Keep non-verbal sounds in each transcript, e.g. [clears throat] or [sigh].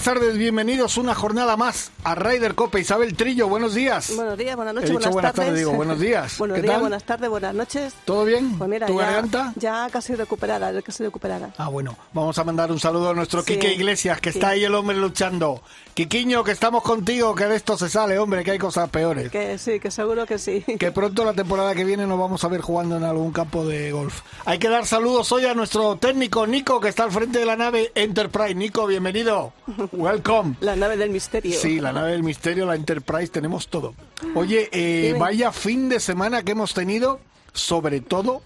Buenas tardes, bienvenidos una jornada más a Ryder Cope. Isabel Trillo, buenos días. Buenos días, buenas noches, He dicho buenas tardes, digo, buenos días. [laughs] buenos ¿Qué días, tal? buenas tardes, buenas noches. ¿Todo bien? Pues mira, ¿Tu ya, garganta? ya casi recuperada, ya casi recuperada. Ah, bueno, vamos a mandar un saludo a nuestro Sí, Quique Iglesias, que sí. está ahí el hombre luchando. Quiquiño, que estamos contigo, que de esto se sale, hombre, que hay cosas peores. Que sí, que seguro que sí. Que [laughs] pronto la temporada que viene nos vamos a ver jugando en algún campo de golf. Hay que dar saludos hoy a nuestro técnico Nico, que está al frente de la nave Enterprise. Nico, bienvenido. [laughs] Welcome. La nave del misterio. Sí, la nave del misterio, la Enterprise, tenemos todo. Oye, eh, vaya fin de semana que hemos tenido, sobre todo,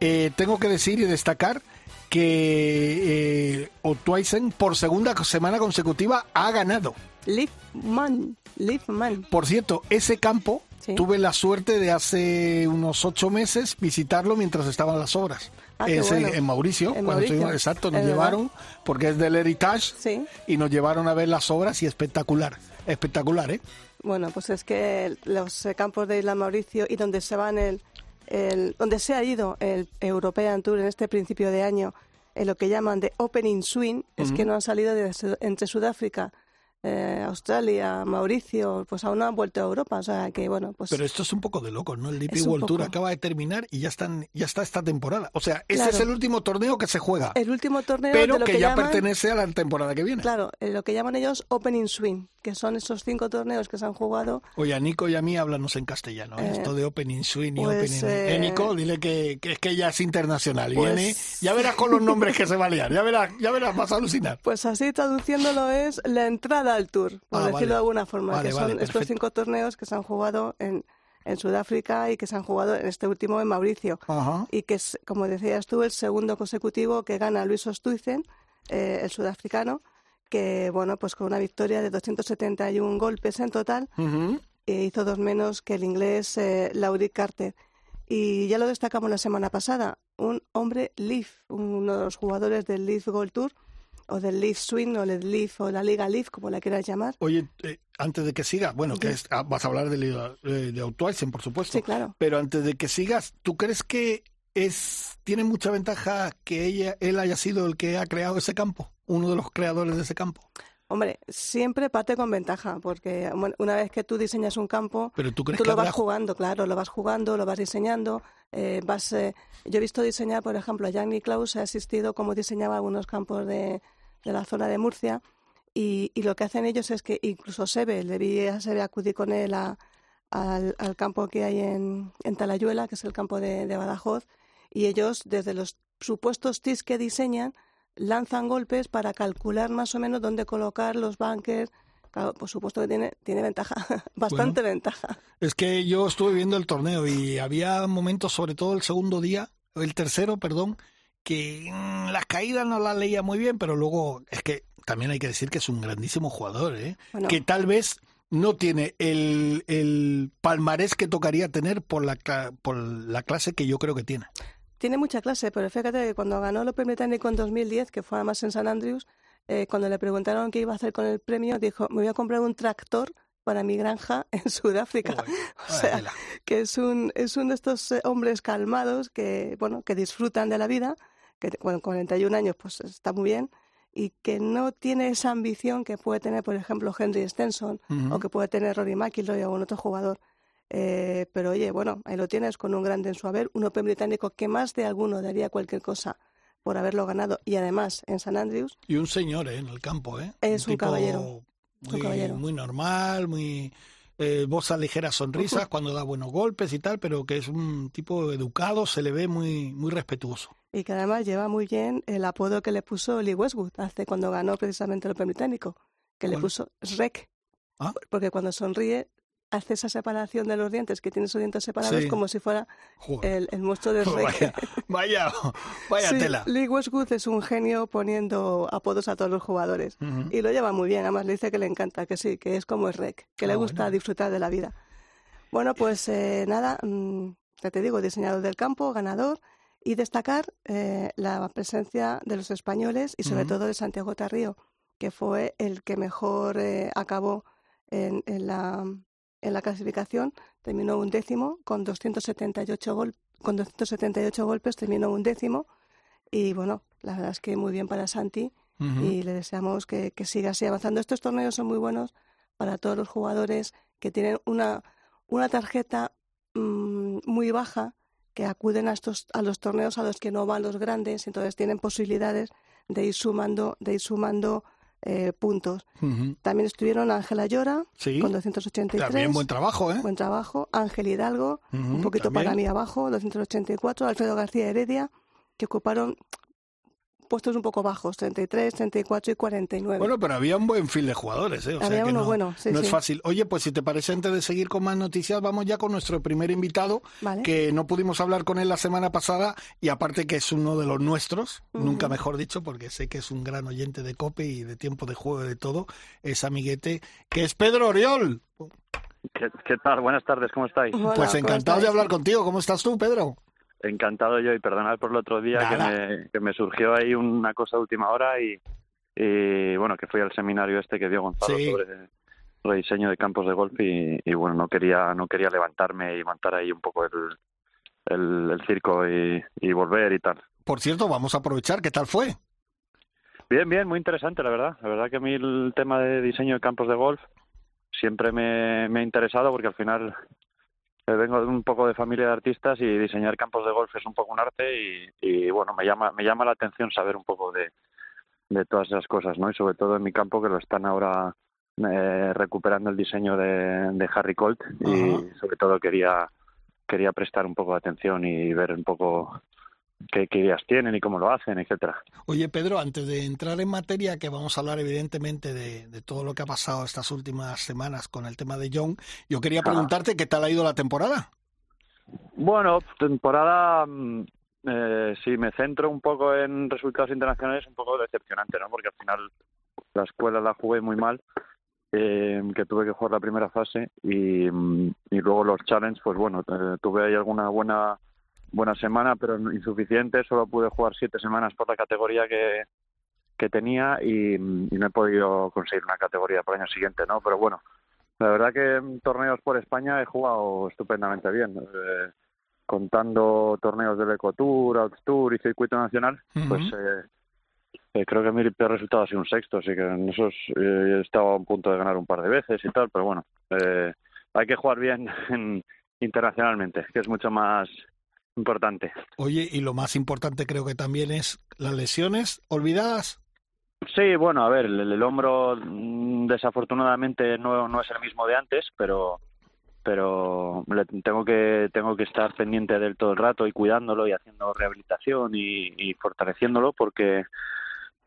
eh, tengo que decir y destacar que eh, Otwaisen por segunda semana consecutiva ha ganado. Live Man, Live Man. Por cierto, ese campo Sí. tuve la suerte de hace unos ocho meses visitarlo mientras estaban las obras. Ah, Es en- bueno. en Mauricio, En cuando Mauricio. estuvimos- exacto, nos verdad. llevaron, porque es del Heritage, Sí. y nos llevaron a ver las obras y espectacular, espectacular, ¿eh? Bueno, pues es que los campos de Isla Mauricio y donde se van el, el- donde se ha ido el European Tour en este principio de año, en lo que llaman de Opening Swing, es que no han salido de entre Sudáfrica, eh, Australia, Mauricio, pues aún no han vuelto a Europa, o sea que bueno, pues Pero esto es un poco de loco, ¿no? El DP World Tour acaba de terminar y ya están, ya está esta temporada. O sea, ese Claro. es el último torneo que se juega, el último torneo pero de lo que, que, ya llaman, pertenece a la temporada que viene. claro, eh, lo que llaman ellos Opening Swing, que son esos cinco torneos que se han jugado Oye, a Nico y a mí háblanos en castellano. ¿eh? Eh, Esto de Opening Swing y pues, Opening... eh, Eh, Nico, dile que, que es que ya es internacional. y Pues- Viene, ya verás con los nombres que se va a liar. Ya verás, ya verás, vas a alucinar. Pues así traduciéndolo es la entrada al tour, por Ah, decirlo vale. de alguna forma, Vale, que son vale, estos perfecto. cinco torneos que se han jugado en, en Sudáfrica y que se han jugado en este último en Mauricio. Ajá. Y que es, como decías tú, el segundo consecutivo que gana Luis Ostuizen, eh, el sudafricano, que bueno, pues con una victoria de 271 golpes en total, eh, hizo dos menos que el inglés eh, Laurie Carter. Y ya lo destacamos la semana pasada, un hombre Leaf, uno de los jugadores del Leaf Gold Tour, o del Leaf Swing, o del Leaf, o la Liga Leaf, como la quieras llamar. Oye, eh, antes de que sigas, bueno, que es- ah, vas a hablar de, de, de por supuesto. Sí, claro. Pero antes de que sigas, ¿tú crees que es tiene mucha ventaja que ella, él haya sido el que ha creado ese campo? Uno de los creadores de ese campo. Hombre, siempre parte con ventaja, porque una vez que tú diseñas un campo, Pero tú crees tú que lo vas habrá- jugando, claro, lo vas jugando, lo vas diseñando, eh, vas... eh, yo he visto diseñar, por ejemplo, a Jan Niklaus, he asistido como diseñaba algunos campos de, de la zona de Murcia, y, y lo que hacen ellos es que incluso Sebe, debí a Sebe acudir con él a- al, al campo que hay en, en Talayuela, que es el campo de, de Badajoz, y ellos, desde los supuestos TIS que diseñan, lanzan golpes para calcular más o menos dónde colocar los bunkers. Claro, por supuesto que tiene, tiene ventaja, [laughs] bastante ventaja. Es que yo estuve viendo el torneo y había momentos, sobre todo el segundo día, el tercero, perdón, que mm, las caídas no las leía muy bien, pero luego es que también hay que decir que es un grandísimo jugador, ¿eh? Bueno. que tal vez no tiene el, el palmarés que tocaría tener por la, por la clase que yo creo que tiene. Tiene mucha clase, pero fíjate que cuando ganó el Open Británico en 2010, que fue además en San Andrews, eh, cuando le preguntaron qué iba a hacer con el premio, dijo, me voy a comprar un tractor para mi granja [laughs] en Sudáfrica. [laughs] O sea, que es un, es uno de estos eh, hombres calmados que, bueno, que disfrutan de la vida, que con 41 años pues está muy bien, y que no tiene esa ambición que puede tener, por ejemplo, Henry Stenson Ujú. o que puede tener Rory McIlroy o algún otro jugador. Eh, pero oye, bueno, ahí lo tienes con un grande en su haber, un Open británico que más de alguno daría cualquier cosa por haberlo ganado y además en San Andrews. Y un señor ¿eh? en el campo, ¿eh? Es un tipo caballero, es un Muy, caballero. muy normal, muy eh, voz a ligeras sonrisas cuando da buenos golpes y tal, pero que es un tipo educado, se le ve muy, muy respetuoso. Y que además lleva muy bien el apodo que le puso Lee Westwood hace cuando ganó precisamente el Open británico, que le puso Shrek, Ah. porque cuando sonríe hace esa separación de los dientes, que tiene sus dientes separados Sí. como si fuera el, el monstruo de [laughs] Shrek. Vaya, vaya, vaya Sí, tela. Lee Westwood es un genio poniendo apodos a todos los jugadores. Y lo lleva muy bien, además le dice que le encanta, que sí, que es como Shrek, que le Ah, gusta bueno. disfrutar de la vida. Bueno, pues eh, nada, mm, ya te digo, diseñador del campo, ganador, y destacar eh, la presencia de los españoles y sobre todo de Santiago Tarrío, que fue el que mejor eh, acabó en, en, la, en la clasificación, terminó un décimo con 278, gol, con 278 golpes, terminó un décimo. Y bueno, la verdad es que muy bien para Santi. Y le deseamos que, que, siga así avanzando. Estos torneos son muy buenos para todos los jugadores que tienen una, una tarjeta mmm, muy baja que acuden a estos a los torneos a los que no van los grandes, entonces tienen posibilidades de ir sumando, de ir sumando eh, puntos. Uh -huh. También estuvieron Ángela Llora sí. con 283. También buen trabajo, ¿eh? Buen trabajo. Ángel Hidalgo, uh -huh, un poquito también. para mí abajo, 284. Alfredo García Heredia, que ocuparon puestos un poco bajos, 33, 34 y 49. Bueno, pero había un buen fil de jugadores, ¿eh? O había sea que uno no, bueno, sí, no sí. es fácil. Oye, pues si te parece, antes de seguir con más noticias, vamos ya con nuestro primer invitado, vale. que no pudimos hablar con él la semana pasada, y aparte que es uno de los nuestros, uh -huh. nunca mejor dicho, porque sé que es un gran oyente de COPE y de tiempo de juego y de todo, es amiguete, que es Pedro Oriol. ¿Qué, qué tal? Buenas tardes, ¿cómo estáis? Hola, pues encantado de hablar contigo. ¿Cómo estás tú, Pedro? Encantado yo y perdonad por el otro día que me, que me, surgió ahí una cosa de última hora y, y, bueno, que fui al seminario este que dio Gonzalo sí. sobre rediseño de campos de golf y, y, bueno, no quería no quería levantarme y montar ahí un poco el, el, el circo y, y volver y tal. Por cierto, vamos a aprovechar, ¿qué tal fue? Bien, bien, muy interesante, la verdad. La verdad que a mí el tema de diseño de campos de golf siempre me, me ha interesado porque al final vengo de un poco de familia de artistas y diseñar campos de golf es un poco un arte y, y bueno, me llama, me llama la atención saber un poco de, de todas esas cosas, ¿no? Y sobre todo en mi campo que lo están ahora eh, recuperando el diseño de, de Harry Colt y uh -huh. sobre todo quería quería prestar un poco de atención y ver un poco qué, qué, ideas tienen y cómo lo hacen, etcétera. Oye, Pedro, antes de entrar en materia, que vamos a hablar evidentemente de, de, todo lo que ha pasado estas últimas semanas con el tema de John, yo quería preguntarte ah. qué tal ha ido la temporada. Bueno, temporada, eh, si me centro un poco en resultados internacionales, un poco decepcionante, ¿no? Porque al final la escuela la jugué muy mal, eh, que tuve que jugar la primera fase y, y luego los challenges, pues bueno, tuve ahí alguna buena buena semana, pero insuficiente. Solo pude jugar siete semanas por la categoría que, que tenía y, y, no he podido conseguir una categoría para el año siguiente, ¿no? Pero bueno, la verdad que en torneos por España he jugado estupendamente bien. Eh, contando torneos del Ecotour, Tour y Circuito Nacional, uh -huh. pues eh, eh, creo que mi peor resultado ha sido un sexto, así que en esos eh, he estado a punto de ganar un par de veces y tal, pero bueno, eh, hay que jugar bien en, [laughs] internacionalmente, que es mucho más importante. Oye, y lo más importante creo que también es las lesiones olvidadas. Sí, bueno, a ver, el, el hombro desafortunadamente no, no es el mismo de antes, pero pero le, tengo que tengo que estar pendiente del todo el rato y cuidándolo y haciendo rehabilitación y, y fortaleciéndolo porque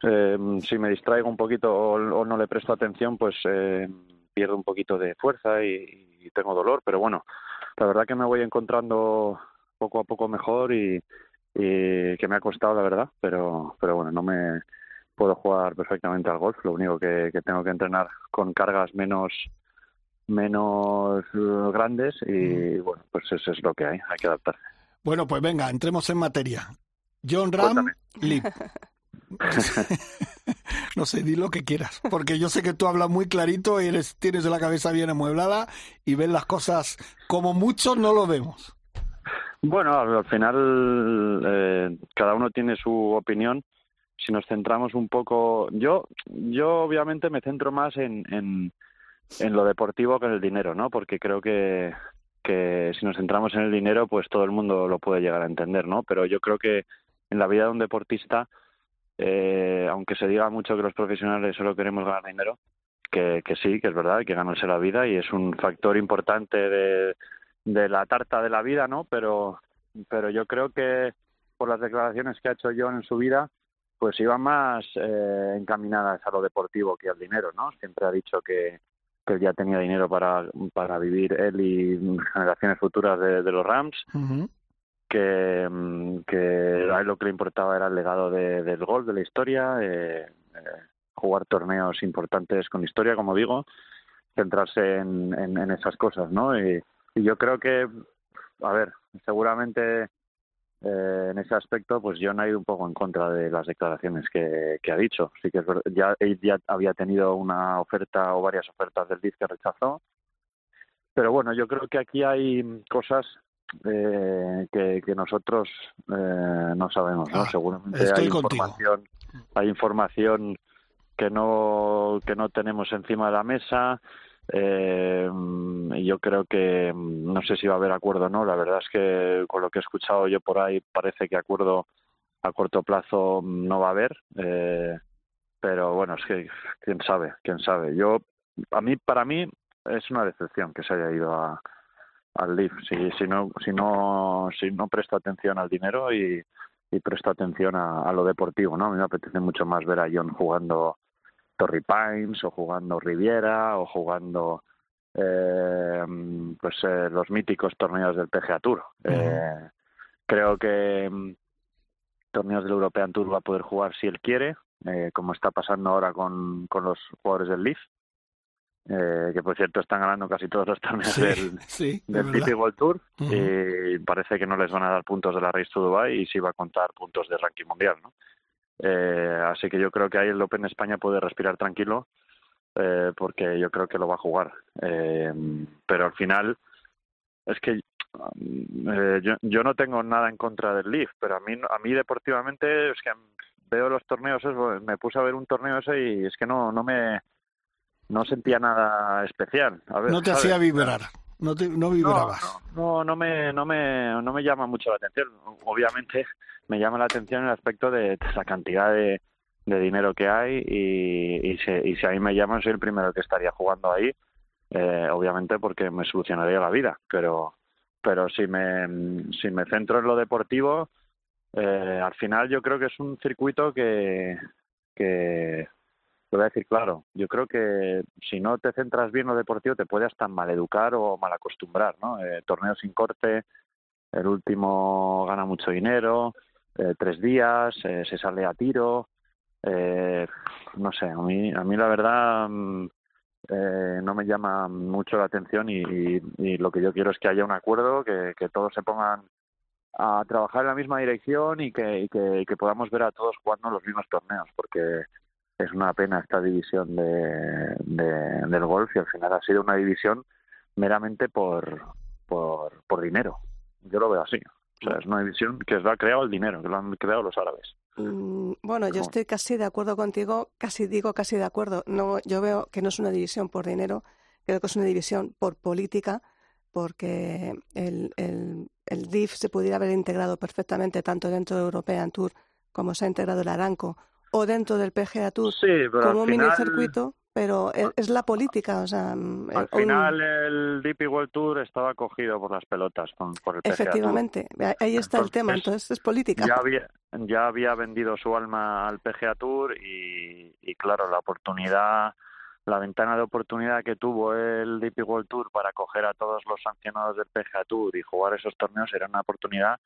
eh, si me distraigo un poquito o, o, no le presto atención pues eh, pierdo un poquito de fuerza y, y tengo dolor pero bueno la verdad que me voy encontrando poco a poco mejor y, y que me ha costado la verdad, pero, pero bueno, no me puedo jugar perfectamente al golf, lo único que, que tengo que entrenar con cargas menos menos uh, grandes y bueno, pues eso es lo que hay, hay que adaptarse. Bueno, pues venga, entremos en materia. John Ram, Lip. [laughs] [laughs] no sé, di lo que quieras, porque yo sé que tú hablas muy clarito, eres, tienes la cabeza bien amueblada y ves las cosas como muchos no lo vemos. Bueno, al final eh, cada uno tiene su opinión. Si nos centramos un poco, yo, yo obviamente me centro más en, en, lo deportivo que en el dinero, ¿no? Porque creo que, que si nos centramos en el dinero, pues todo el mundo lo puede llegar a entender, ¿no? Pero yo creo que en la vida de un deportista, eh, aunque se diga mucho que los profesionales solo queremos ganar dinero, que, que sí, que es verdad, que ganarse la vida y es un factor importante de de la tarta de la vida, ¿no? Pero, pero yo creo que por las declaraciones que ha hecho John en su vida, pues iban más eh, encaminadas a lo deportivo que al dinero, ¿no? Siempre ha dicho que, que él ya tenía dinero para, para vivir él y generaciones futuras de, de los Rams, uh -huh. que, que a él lo que le importaba era el legado de, del gol, de la historia, eh, eh, jugar torneos importantes con historia, como digo, centrarse en, en, en esas cosas, ¿no? Y, y yo creo que, a ver, seguramente eh, en ese aspecto, pues John ha ido un poco en contra de las declaraciones que, ha dicho. Sí que es ya, él ya había tenido una oferta o varias ofertas del DIF que rechazó. Pero bueno, yo creo que aquí hay cosas eh, que, nosotros eh, no sabemos, ¿no? Ah, Seguramente hay información, hay información que no que no tenemos encima de la mesa eh, yo creo que mm, no sé si va a haber acuerdo o no. La verdad es que con lo que he escuchado yo por ahí parece que acuerdo a corto plazo mm, no va a haber. Eh, pero bueno, es que quién sabe, quién sabe. Yo a mí para mí es una decepción que se haya ido a, al Leaf. Si, si no si no si no presto atención al dinero y, y presto atención a, a, lo deportivo, ¿no? A mí me apetece mucho más ver a John jugando Torrey Pines o jugando Riviera o jugando eh, pues eh, los míticos torneos del PGA Tour. eh, creo que mm, torneos del European Tour va a poder jugar si él quiere, eh, como está pasando ahora con, con los jugadores del Leaf. Eh, que por cierto están ganando casi todos los torneos del, sí, del [laughs] World Tour y parece que no les van a dar puntos de la Race to Dubai y sí va a contar puntos de ranking mundial, ¿no? Eh, así que yo creo que ahí el Open España puede respirar tranquilo eh, porque yo creo que lo va a jugar. Eh, pero al final es que eh, yo, yo no tengo nada en contra del Leaf, pero a mí, a mí deportivamente es que veo los torneos, me puse a ver un torneo ese y es que no, no me no sentía nada especial. A ver, no te hacía vibrar. No, te, no vibrabas. No, no, no, me, no, me, no me llama mucho la atención. Obviamente me llama la atención el aspecto de, la cantidad de, dinero que hay y, si, y si a mí me llaman soy el primero que estaría jugando ahí, eh, obviamente porque me solucionaría la vida. Pero, pero si, me, si me centro en lo deportivo, eh, al final yo creo que es un circuito que, que te voy a decir claro, yo creo que si no te centras bien en lo deportivo te puede hasta maleducar o mal acostumbrar, ¿no? Eh, torneo sin corte, el último gana mucho dinero, eh, tres días, eh, se sale a tiro, eh, no sé, a mí, a mí la verdad mm, eh, no me llama mucho la atención y, y, lo que yo quiero es que haya un acuerdo, que, que todos se pongan a trabajar en la misma dirección y que, que podamos ver a todos jugando los mismos torneos, porque es una pena esta división de, de, del golf y al final ha sido una división meramente por, por, por dinero. Yo lo veo así. O sea, es una división que lo ha creado el dinero, que lo han creado los árabes. Mm, bueno, yo estoy casi de acuerdo contigo, casi digo casi de acuerdo. No, yo veo que no es una división por dinero, creo que es una división por política, porque el, el, el DIF se pudiera haber integrado perfectamente tanto dentro de European Tour como se ha integrado el Aranco o dentro del PGA Tour sí, como un final, minicircuito, pero es, es, la política. O sea, al un... final el DP World Tour estaba cogido por las pelotas, con, por el PGA Efectivamente, Tour. ahí está entonces, el tema, entonces es política. Ya había, ya había vendido su alma al PGA Tour y, y claro, la oportunidad la ventana de oportunidad que tuvo el DP World Tour para coger a todos los sancionados del PGA Tour y jugar esos torneos era una oportunidad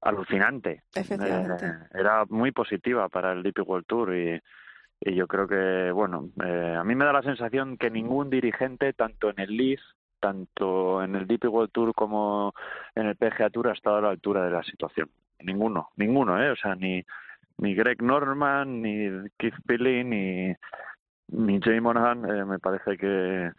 alucinante. Efectivamente. Eh, era muy positiva para el DP World Tour y, y yo creo que, bueno, eh, a mí me da la sensación que ningún dirigente, tanto en el Leaf, tanto en el DP World Tour como en el PGA Tour, ha estado a la altura de la situación. Ninguno, ninguno, ¿eh? O sea, ni, ni Greg Norman, ni Keith Pilling, ni, ni Jay Monahan, eh, me parece que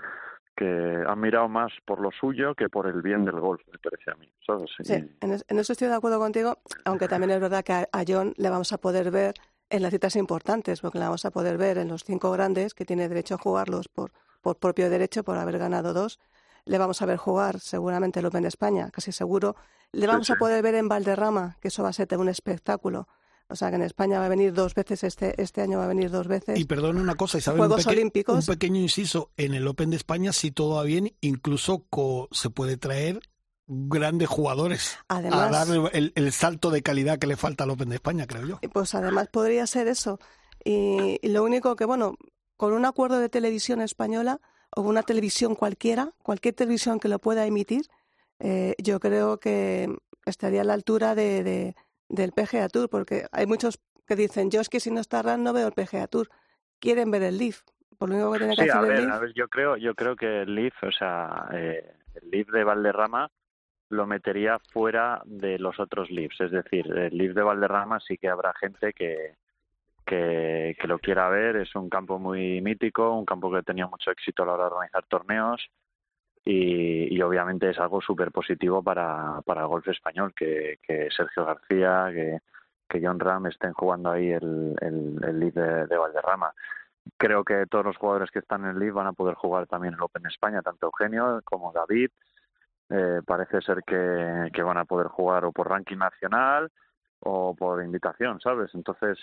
que han mirado más por lo suyo que por el bien del golf, me parece a mí. ¿sabes? Sí, en, es, en, eso estoy de acuerdo contigo, aunque también es verdad que a, a, John le vamos a poder ver en las citas importantes, porque le vamos a poder ver en los cinco grandes, que tiene derecho a jugarlos por, por propio derecho, por haber ganado dos. Le vamos a ver jugar seguramente el Open de España, casi seguro. Le vamos sí, sí. a poder ver en Valderrama, que eso va a ser un espectáculo. O sea que en España va a venir dos veces, este, este año va a venir dos veces. Y perdona una cosa, Isabel, Juegos un, peque Olímpicos. un pequeño inciso, en el Open de España, si todo va bien, incluso se puede traer grandes jugadores además, a dar el, el, salto de calidad que le falta al Open de España, creo yo. Pues además podría ser eso. Y, y lo único que, bueno, con un acuerdo de televisión española o una televisión cualquiera, cualquier televisión que lo pueda emitir, eh, yo creo que estaría a la altura de, de del PGA Tour, porque hay muchos que dicen, yo es que si no está RAN no veo el PGA Tour. Quieren ver el Leaf. Por lo único que tiene que sí, hacer a ver, el Leaf. A ver, yo creo, yo creo que el Leaf, o sea, eh, el Leaf de Valderrama lo metería fuera de los otros Leafs. Es decir, el Leaf de Valderrama sí que habrá gente que, que, lo quiera ver. Es un campo muy mítico, un campo que tenía mucho éxito a la hora de organizar torneos y, obviamente es algo súper positivo para, para el golf español, que, que Sergio García, que, que John Ram estén jugando ahí el, el, el League de, de, Valderrama. Creo que todos los jugadores que están en el League van a poder jugar también el Open España, tanto Eugenio como David. Eh, parece ser que, que van a poder jugar o por ranking nacional o por invitación, ¿sabes? Entonces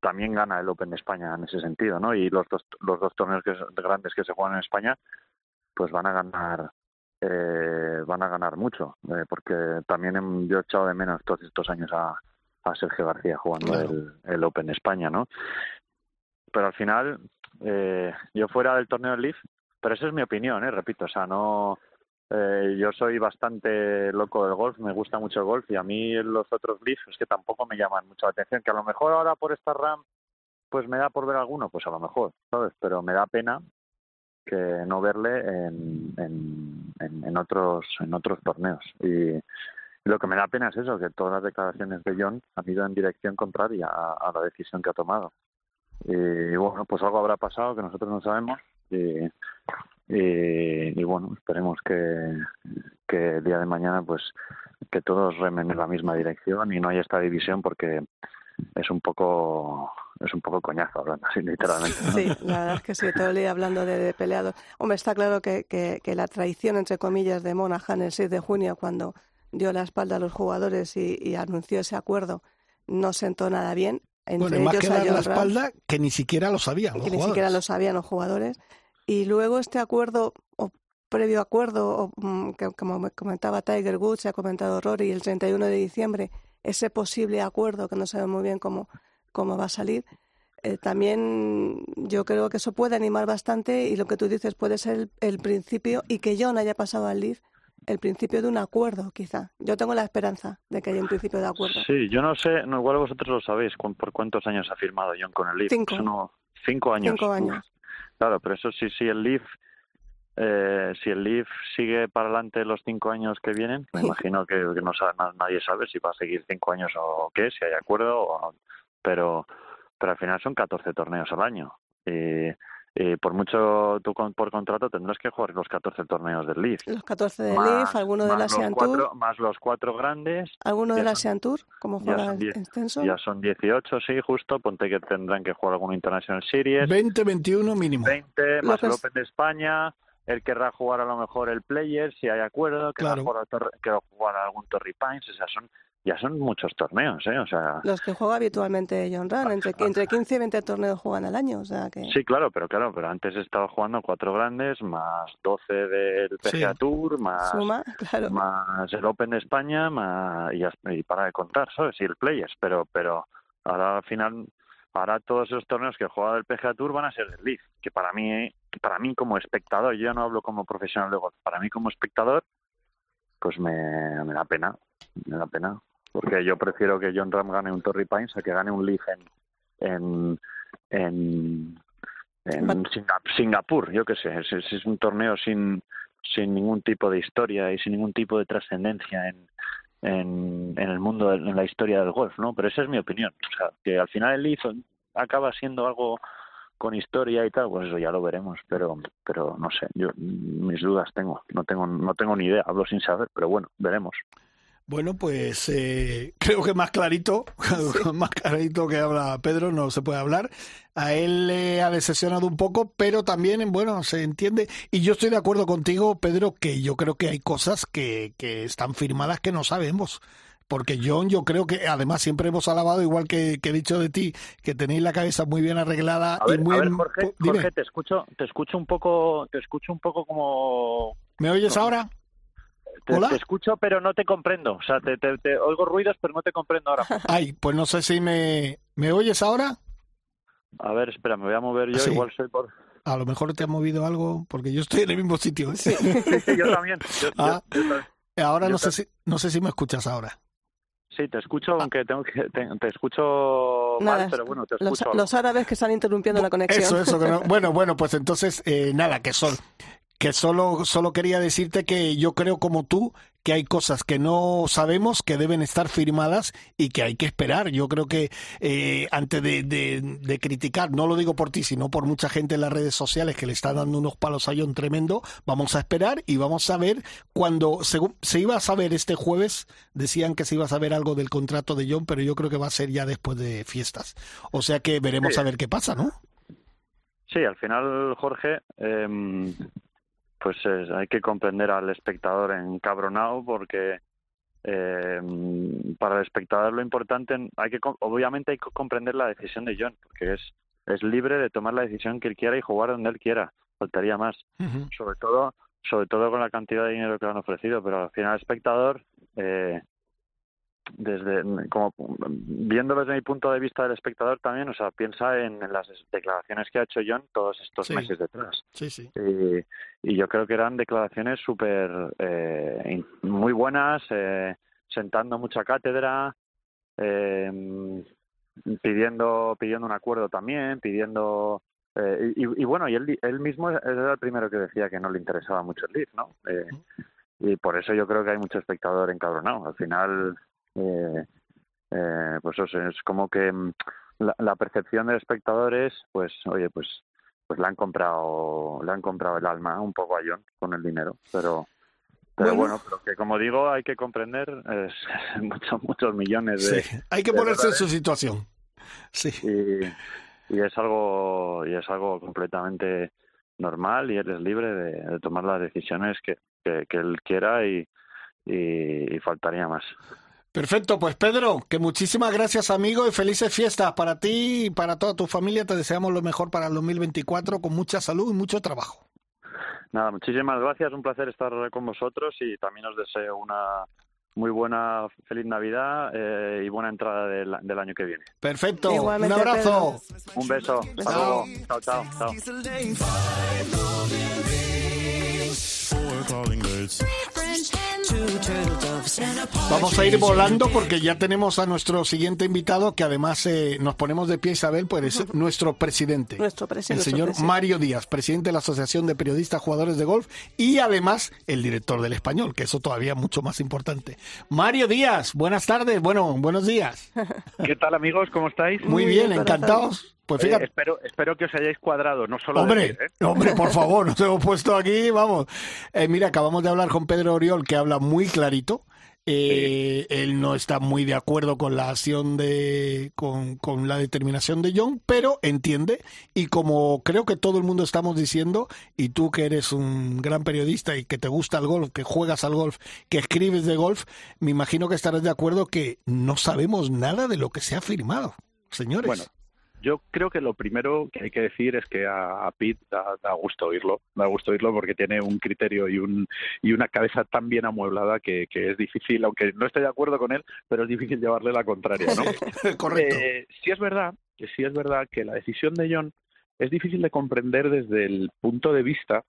también gana el Open España en ese sentido, ¿no? Y los dos, los dos torneos que, grandes que se juegan en España, pues van a ganar eh, van a ganar mucho, eh, porque también yo he echado de menos todos estos años a, a Sergio García jugando claro. el, el, Open España, ¿no? Pero al final, eh, yo fuera del torneo del Leaf, pero esa es mi opinión, ¿eh? repito, o sea, no, eh, yo soy bastante loco del golf, me gusta mucho el golf y a mí los otros Leaf es que tampoco me llaman mucho la atención, que a lo mejor ahora por esta RAM pues me da por ver alguno, pues a lo mejor, ¿sabes? Pero me da pena que no verle en, en, en, otros en otros torneos y lo que me da pena es eso, que todas las declaraciones de John han ido en dirección contraria a la decisión que ha tomado. Y bueno, pues algo habrá pasado que nosotros no sabemos y, y, y bueno, esperemos que, que el día de mañana pues que todos remen en la misma dirección y no haya esta división porque es un poco es un poco coñazo hablando así literalmente. Sí la verdad es que sí todo el día hablando de, de peleados. Hombre está claro que, que, la traición entre comillas de Monahan el 6 de junio cuando dio la espalda a los jugadores y, y anunció ese acuerdo no sentó nada bien entre bueno, más que dar la espalda que ni siquiera lo sabían los que jugadores. ni siquiera lo sabían los jugadores y luego este acuerdo o previo acuerdo o, que como me comentaba Tiger Woods se ha comentado Rory el 31 de diciembre ese posible acuerdo que no sabe muy bien cómo cómo va a salir eh, también yo creo que eso puede animar bastante y lo que tú dices puede ser el, el principio y que John haya pasado al lead el principio de un acuerdo, quizá. Yo tengo la esperanza de que haya un principio de acuerdo. Sí, yo no sé, no, igual vosotros lo sabéis, por cuántos años ha firmado John con el Leaf. Cinco. No, cinco años. Cinco años. Claro, pero eso sí, sí, el Leaf, eh, si el Leaf sigue para adelante los cinco años que vienen, me imagino que, que no sabe, nadie sabe si va a seguir cinco años o qué, si hay acuerdo, o, pero, pero al final son 14 torneos al año. Y, eh, por mucho tú con, por contrato tendrás que jugar los 14 torneos del Leaf. Los 14 del más, Leaf, alguno del Asian Tour. Más los cuatro grandes. ¿Alguno del Asian Tour? como juega extenso? Ya son 18, sí, justo. Ponte que tendrán que jugar algún International Series. 20, 21 mínimo. 20, más el Open de España. Él querrá jugar a lo mejor el Player, si hay acuerdo. Querrá claro. jugar, a querrá jugar a algún Torrey Pines. O sea, son ya son muchos torneos, ¿eh? O sea... Los que juega habitualmente John Ran, entre, entre 15 y 20 torneos juegan al año, o sea que... Sí, claro, pero claro, pero antes estaba jugando cuatro grandes, más 12 del PGA sí. Tour, más, Suma, [laughs] claro. más el Open de España, más, y, y para de contar, ¿sabes? Y el Players, pero, pero ahora al final, ahora todos esos torneos que juega del PGA Tour van a ser del Leaf, que para mí, para mí como espectador, yo no hablo como profesional de golf, para mí como espectador, pues me, me da pena, me da pena porque yo prefiero que John Ram gane un Torrey Pines a que gane un Leaf en, en, en, en Singapur, yo qué sé, es, un torneo sin, sin ningún tipo de historia y sin ningún tipo de trascendencia en, en, en el mundo, en la historia del golf, ¿no? Pero esa es mi opinión, o sea, que al final el Leaf acaba siendo algo con historia y tal, pues eso ya lo veremos, pero pero no sé, yo mis dudas tengo, no tengo no tengo ni idea, hablo sin saber, pero bueno, veremos. Bueno, pues eh, [laughs] creo que más clarito, sí. [laughs] más clarito que habla Pedro no se puede hablar. A él le ha decepcionado un poco, pero también, bueno, se entiende. Y yo estoy de acuerdo contigo, Pedro, que yo creo que hay cosas que, que están firmadas que no sabemos. Porque John, yo creo que además siempre hemos alabado, igual que, que he dicho de ti, que tenéis la cabeza muy bien arreglada a ver, y muy a ver, Jorge, Jorge, te escucho, te escucho un poco, te escucho un poco como. ¿Me oyes ahora? Te, ¿Hola? te escucho, pero no te comprendo. O sea, te, te, te, oigo ruidos, pero no te comprendo ahora. [laughs] Ay, pues no sé si me, ¿me oyes ahora. A ver, espera, me voy a mover yo, sí. igual soy por... A lo mejor te ha movido algo, porque yo estoy en el mismo sitio. ¿eh? Sí, sí, yo también. Yo, ah, yo, yo. Ahora no sé, si, no sé si me escuchas ahora. Sí, te escucho, aunque tengo que, te, te escucho nada, mal, pero bueno, te escucho. Los, los árabes que están interrumpiendo la conexión. Eso, eso. Que no, [laughs] bueno, bueno, pues entonces, eh, nada, que son que solo, solo quería decirte que yo creo como tú que hay cosas que no sabemos que deben estar firmadas y que hay que esperar. Yo creo que eh, antes de, de, criticar, no lo digo por ti, sino por mucha gente en las redes sociales que le está dando unos palos a John tremendo, vamos a esperar y vamos a ver cuando se, se iba a saber este jueves, decían que se iba a saber algo del contrato de John, pero yo creo que va a ser ya después de fiestas. O sea que veremos a ver qué pasa, ¿no? Sí, al final, Jorge, eh, pues hay que comprender al espectador encabronado porque eh, para el espectador lo importante hay que obviamente hay que comprender la decisión de John porque es es libre de tomar la decisión que él quiera y jugar donde él quiera faltaría más. Sobre todo sobre todo con la cantidad de dinero que le han ofrecido pero al final el espectador eh, desde como viendo desde mi punto de vista del espectador también o sea piensa en, las declaraciones que ha hecho John todos estos meses detrás. Sí, sí. Y, yo creo que eran declaraciones súper eh, muy buenas eh, sentando mucha cátedra eh, pidiendo pidiendo un acuerdo también pidiendo eh, y, y, bueno y él él mismo era el primero que decía que no le interesaba mucho el lead no eh, y por eso yo creo que hay mucho espectador encabronado. Al final eh, eh, pues es como que mm, la, percepción del espectador es, pues, oye, pues, pues le han comprado, le han comprado el alma un poco a John con el dinero, pero, pero bueno, pero que como digo, hay que comprender es, [laughs] muchos, muchos millones de. Sí, hay que ponerse en su situación. Sí. Y, y, es algo, y es algo completamente normal y él es libre de, tomar las decisiones que, que, él quiera y, y faltaría más. Perfecto, pues Pedro, que muchísimas gracias amigo y felices fiestas para ti y para toda tu familia. Te deseamos lo mejor para el 2024 con mucha salud y mucho trabajo. Nada, muchísimas gracias, un placer estar con vosotros y también os deseo una muy buena, feliz Navidad eh, y buena entrada del, del, año que viene. Perfecto, un abrazo. Un beso. Chao, chao, chao. chao. Vamos a ir volando porque ya tenemos a nuestro siguiente invitado que además eh, nos ponemos de pie, Isabel, pues nuestro presidente. Nuestro presidente. El señor Mario Díaz, presidente de la Asociación de Periodistas Jugadores de Golf y además el director del español, que eso todavía mucho más importante. Mario Díaz, buenas tardes, bueno, buenos días. ¿Qué tal amigos? ¿Cómo estáis? Muy, bien, encantados. Pues fíjate. espero, espero que os hayáis cuadrado, no solo Hombre, ¿eh? hombre, por [laughs] favor, nos hemos puesto aquí, vamos. Eh, mira, acabamos de hablar con Pedro Oriol, que habla muy clarito. Eh, él no está muy de acuerdo con la acción de, con, con, la determinación de John, pero entiende y como creo que todo el mundo estamos diciendo, y tú que eres un gran periodista y que te gusta el golf, que juegas al golf, que escribes de golf, me imagino que estarás de acuerdo que no sabemos nada de lo que se ha firmado, señores. Bueno, yo creo que lo primero que hay que decir es que a, Pete da, gusto oírlo, da gusto oírlo porque tiene un criterio y, un, y una cabeza tan bien amueblada que, es difícil, aunque no esté de acuerdo con él, pero es difícil llevarle la contraria, ¿no? [laughs] Correcto. Eh, sí es verdad, sí es verdad que la decisión de John es difícil de comprender desde el punto de vista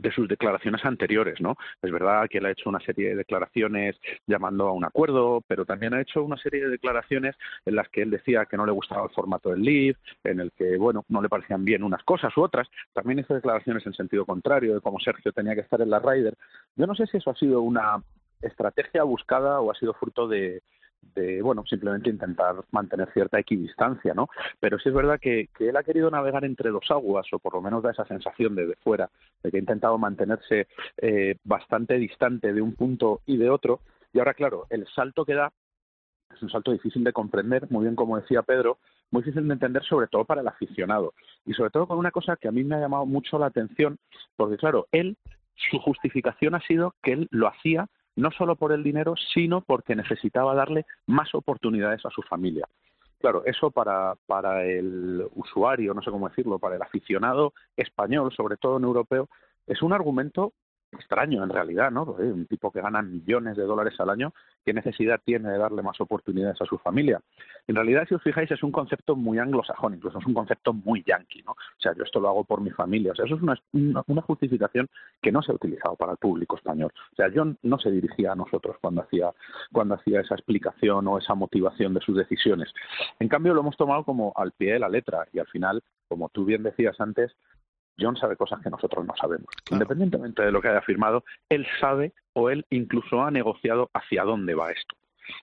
de sus declaraciones anteriores, ¿no? Es verdad que él ha hecho una serie de declaraciones llamando a un acuerdo, pero también ha hecho una serie de declaraciones en las que él decía que no le gustaba el formato del lead, en el que, bueno, no le parecían bien unas cosas u otras. También hizo declaraciones en sentido contrario, de cómo Sergio tenía que estar en la Ryder. Yo no sé si eso ha sido una estrategia buscada o ha sido fruto de, de, bueno, simplemente intentar mantener cierta equidistancia, ¿no? Pero sí es verdad que, él ha querido navegar entre dos aguas, o por lo menos da esa sensación desde fuera, de que ha intentado mantenerse eh, bastante distante de un punto y de otro, y ahora, claro, el salto que da es un salto difícil de comprender, muy bien como decía Pedro, muy difícil de entender sobre todo para el aficionado, y sobre todo con una cosa que a mí me ha llamado mucho la atención, porque claro, él, su justificación ha sido que él lo hacía no solo por el dinero, sino porque necesitaba darle más oportunidades a su familia. Claro, eso para, para el usuario, no sé cómo decirlo, para el aficionado español, sobre todo en europeo, es un argumento extraño en realidad, ¿no? Un tipo que gana millones de dólares al año, ¿qué necesidad tiene de darle más oportunidades a su familia? En realidad, si os fijáis, es un concepto muy anglosajón, incluso es un concepto muy yankee, ¿no? O sea, yo esto lo hago por mi familia. O sea, eso es una, una, justificación que no se ha utilizado para el público español. O sea, John no se dirigía a nosotros cuando hacía, cuando hacía esa explicación o esa motivación de sus decisiones. En cambio, lo hemos tomado como al pie de la letra y al final, como tú bien decías antes, John sabe cosas que nosotros no sabemos. Independientemente de lo que haya firmado, él sabe o él incluso ha negociado hacia dónde va esto.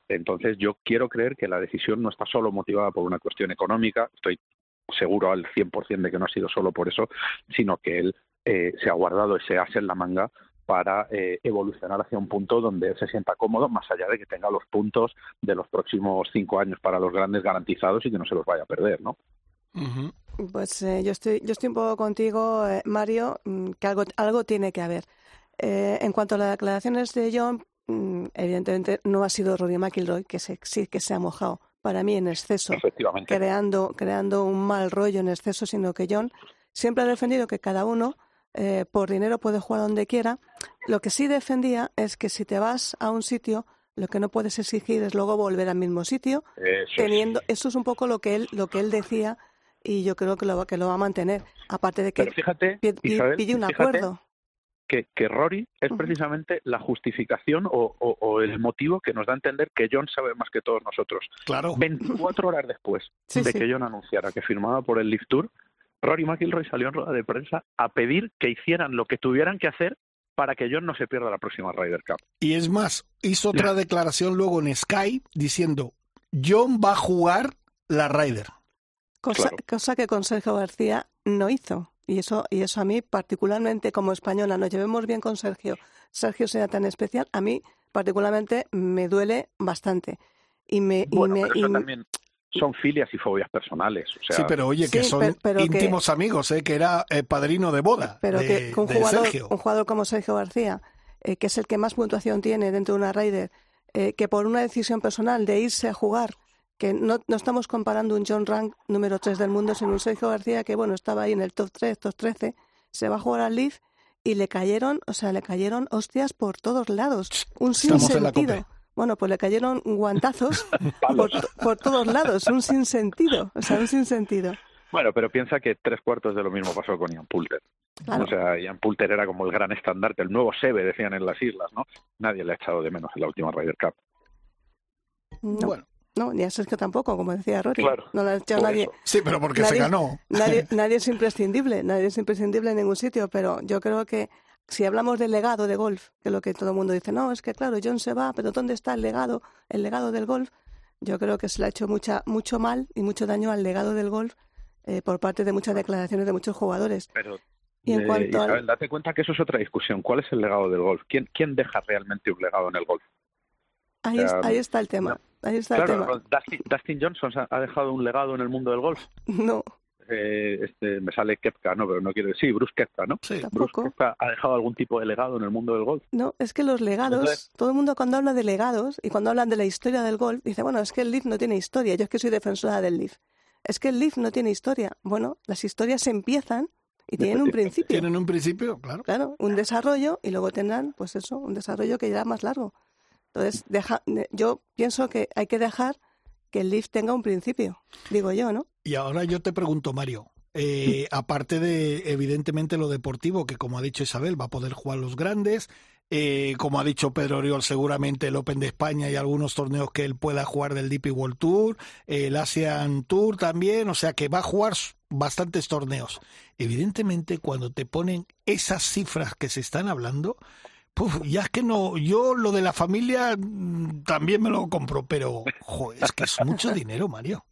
Entonces yo quiero creer que la decisión no está solo motivada por una cuestión económica, estoy seguro al 100% de que no ha sido solo por eso, sino que él eh, se ha guardado ese as en la manga para eh, evolucionar hacia un punto donde él se sienta cómodo, más allá de que tenga los puntos de los próximos cinco años para los grandes garantizados y que no se los vaya a perder, ¿no? Pues eh, yo estoy yo estoy un poco contigo, Mario, mm, que algo algo tiene que haber. en cuanto a las declaraciones de John, mm, evidentemente no ha sido Rory McIlroy que se, sí que se ha mojado para mí en exceso, creando creando un mal rollo en exceso, sino que John siempre ha defendido que cada uno eh, por dinero puede jugar donde quiera. Lo que sí defendía es que si te vas a un sitio, lo que no puedes exigir es luego volver al mismo sitio, eso teniendo, es. eso es un poco lo que él, lo que él decía y yo creo que lo, que lo va a mantener. Aparte de que fíjate, pide un acuerdo. Que, que, Rory es precisamente la justificación o, el motivo que nos da a entender que John sabe más que todos nosotros. Claro. 24 horas después de que John anunciara que firmaba por el Lift Tour, Rory McIlroy salió en rueda de prensa a pedir que hicieran lo que tuvieran que hacer para que John no se pierda la próxima Ryder Cup. Y es más, hizo otra declaración luego en Sky diciendo, John va a jugar la Ryder. Cosa, cosa que con Sergio García no hizo. Y eso, y eso a mí, particularmente como española, nos llevemos bien con Sergio. Sergio sea tan especial, a mí particularmente me duele bastante. Y me, y me, son filias y fobias personales. sí, pero oye, que son íntimos amigos, ¿eh? que era eh, padrino de boda. Pero que un jugador, un jugador como Sergio García, eh, que es el que más puntuación tiene dentro de una Raider, eh, que por una decisión personal de irse a jugar, que no, no estamos comparando un John Rank número 3 del mundo, sino un Sergio García que, bueno, estaba ahí en el top 3, top 13, se va a jugar al Leaf y le cayeron, o sea, le cayeron hostias por todos lados. Un sinsentido. Bueno, pues le cayeron guantazos [laughs] por, todos lados, un sinsentido, o sea, un sinsentido. Bueno, pero piensa que tres cuartos de lo mismo pasó con Ian Poulter. O sea, Ian Poulter era como el gran estandarte, el nuevo Sebe, decían en las islas, ¿no? Nadie le ha echado de menos en la última Ryder Cup. No, bueno. No, ni a Sergio tampoco, como decía Rory. Claro, no le ha echado nadie. Sí, pero porque se ganó. Nadie, [laughs] nadie es imprescindible, nadie es imprescindible en ningún sitio, pero yo creo que si hablamos del legado de golf, que es lo que todo el mundo dice, no, es que claro, John se va, pero ¿dónde está el legado, el legado del golf? Yo creo que se le ha hecho mucha, mucho mal y mucho daño al legado del golf eh, por parte de muchas declaraciones de muchos jugadores. Pero, y en eh, Isabel, date cuenta que eso es otra discusión. ¿Cuál es el legado del golf? ¿Quién, quién deja realmente un legado en el golf? Ahí, ahí está el tema. Ahí está el tema. Dustin, Dustin Johnson ha dejado un legado en el mundo del golf. [laughs] No. Eh, este, me sale Kepka, ¿no? Pero no quiero decir, Bruce Kepka, ¿no? Sí, Bruce Kepka ha dejado algún tipo de legado en el mundo del golf. No, es que los legados, todo el mundo cuando habla de legados y cuando hablan de la historia del golf, dice, bueno, es que el Leaf no tiene historia, yo es que soy defensora del Leaf. Es que el Leaf no tiene historia. Bueno, las historias empiezan y tienen un principio. Tienen un principio, claro. Claro, un desarrollo y luego tendrán, pues eso, un desarrollo que irá más largo. Entonces, deja, yo pienso que hay que dejar que el Leaf tenga un principio, digo yo, ¿no? Y ahora yo te pregunto, Mario, eh, [laughs] aparte de, evidentemente, lo deportivo, que como ha dicho Isabel, va a poder jugar los grandes. Eh, como ha dicho Pedro Oriol, seguramente el Open de España y algunos torneos que él pueda jugar del DP World Tour, el Asian Tour también, o sea que va a jugar bastantes torneos. Evidentemente, cuando te ponen esas cifras que se están hablando, ya es que no, yo lo de la familia mm, también me lo compro, pero es que es mucho dinero, Mario.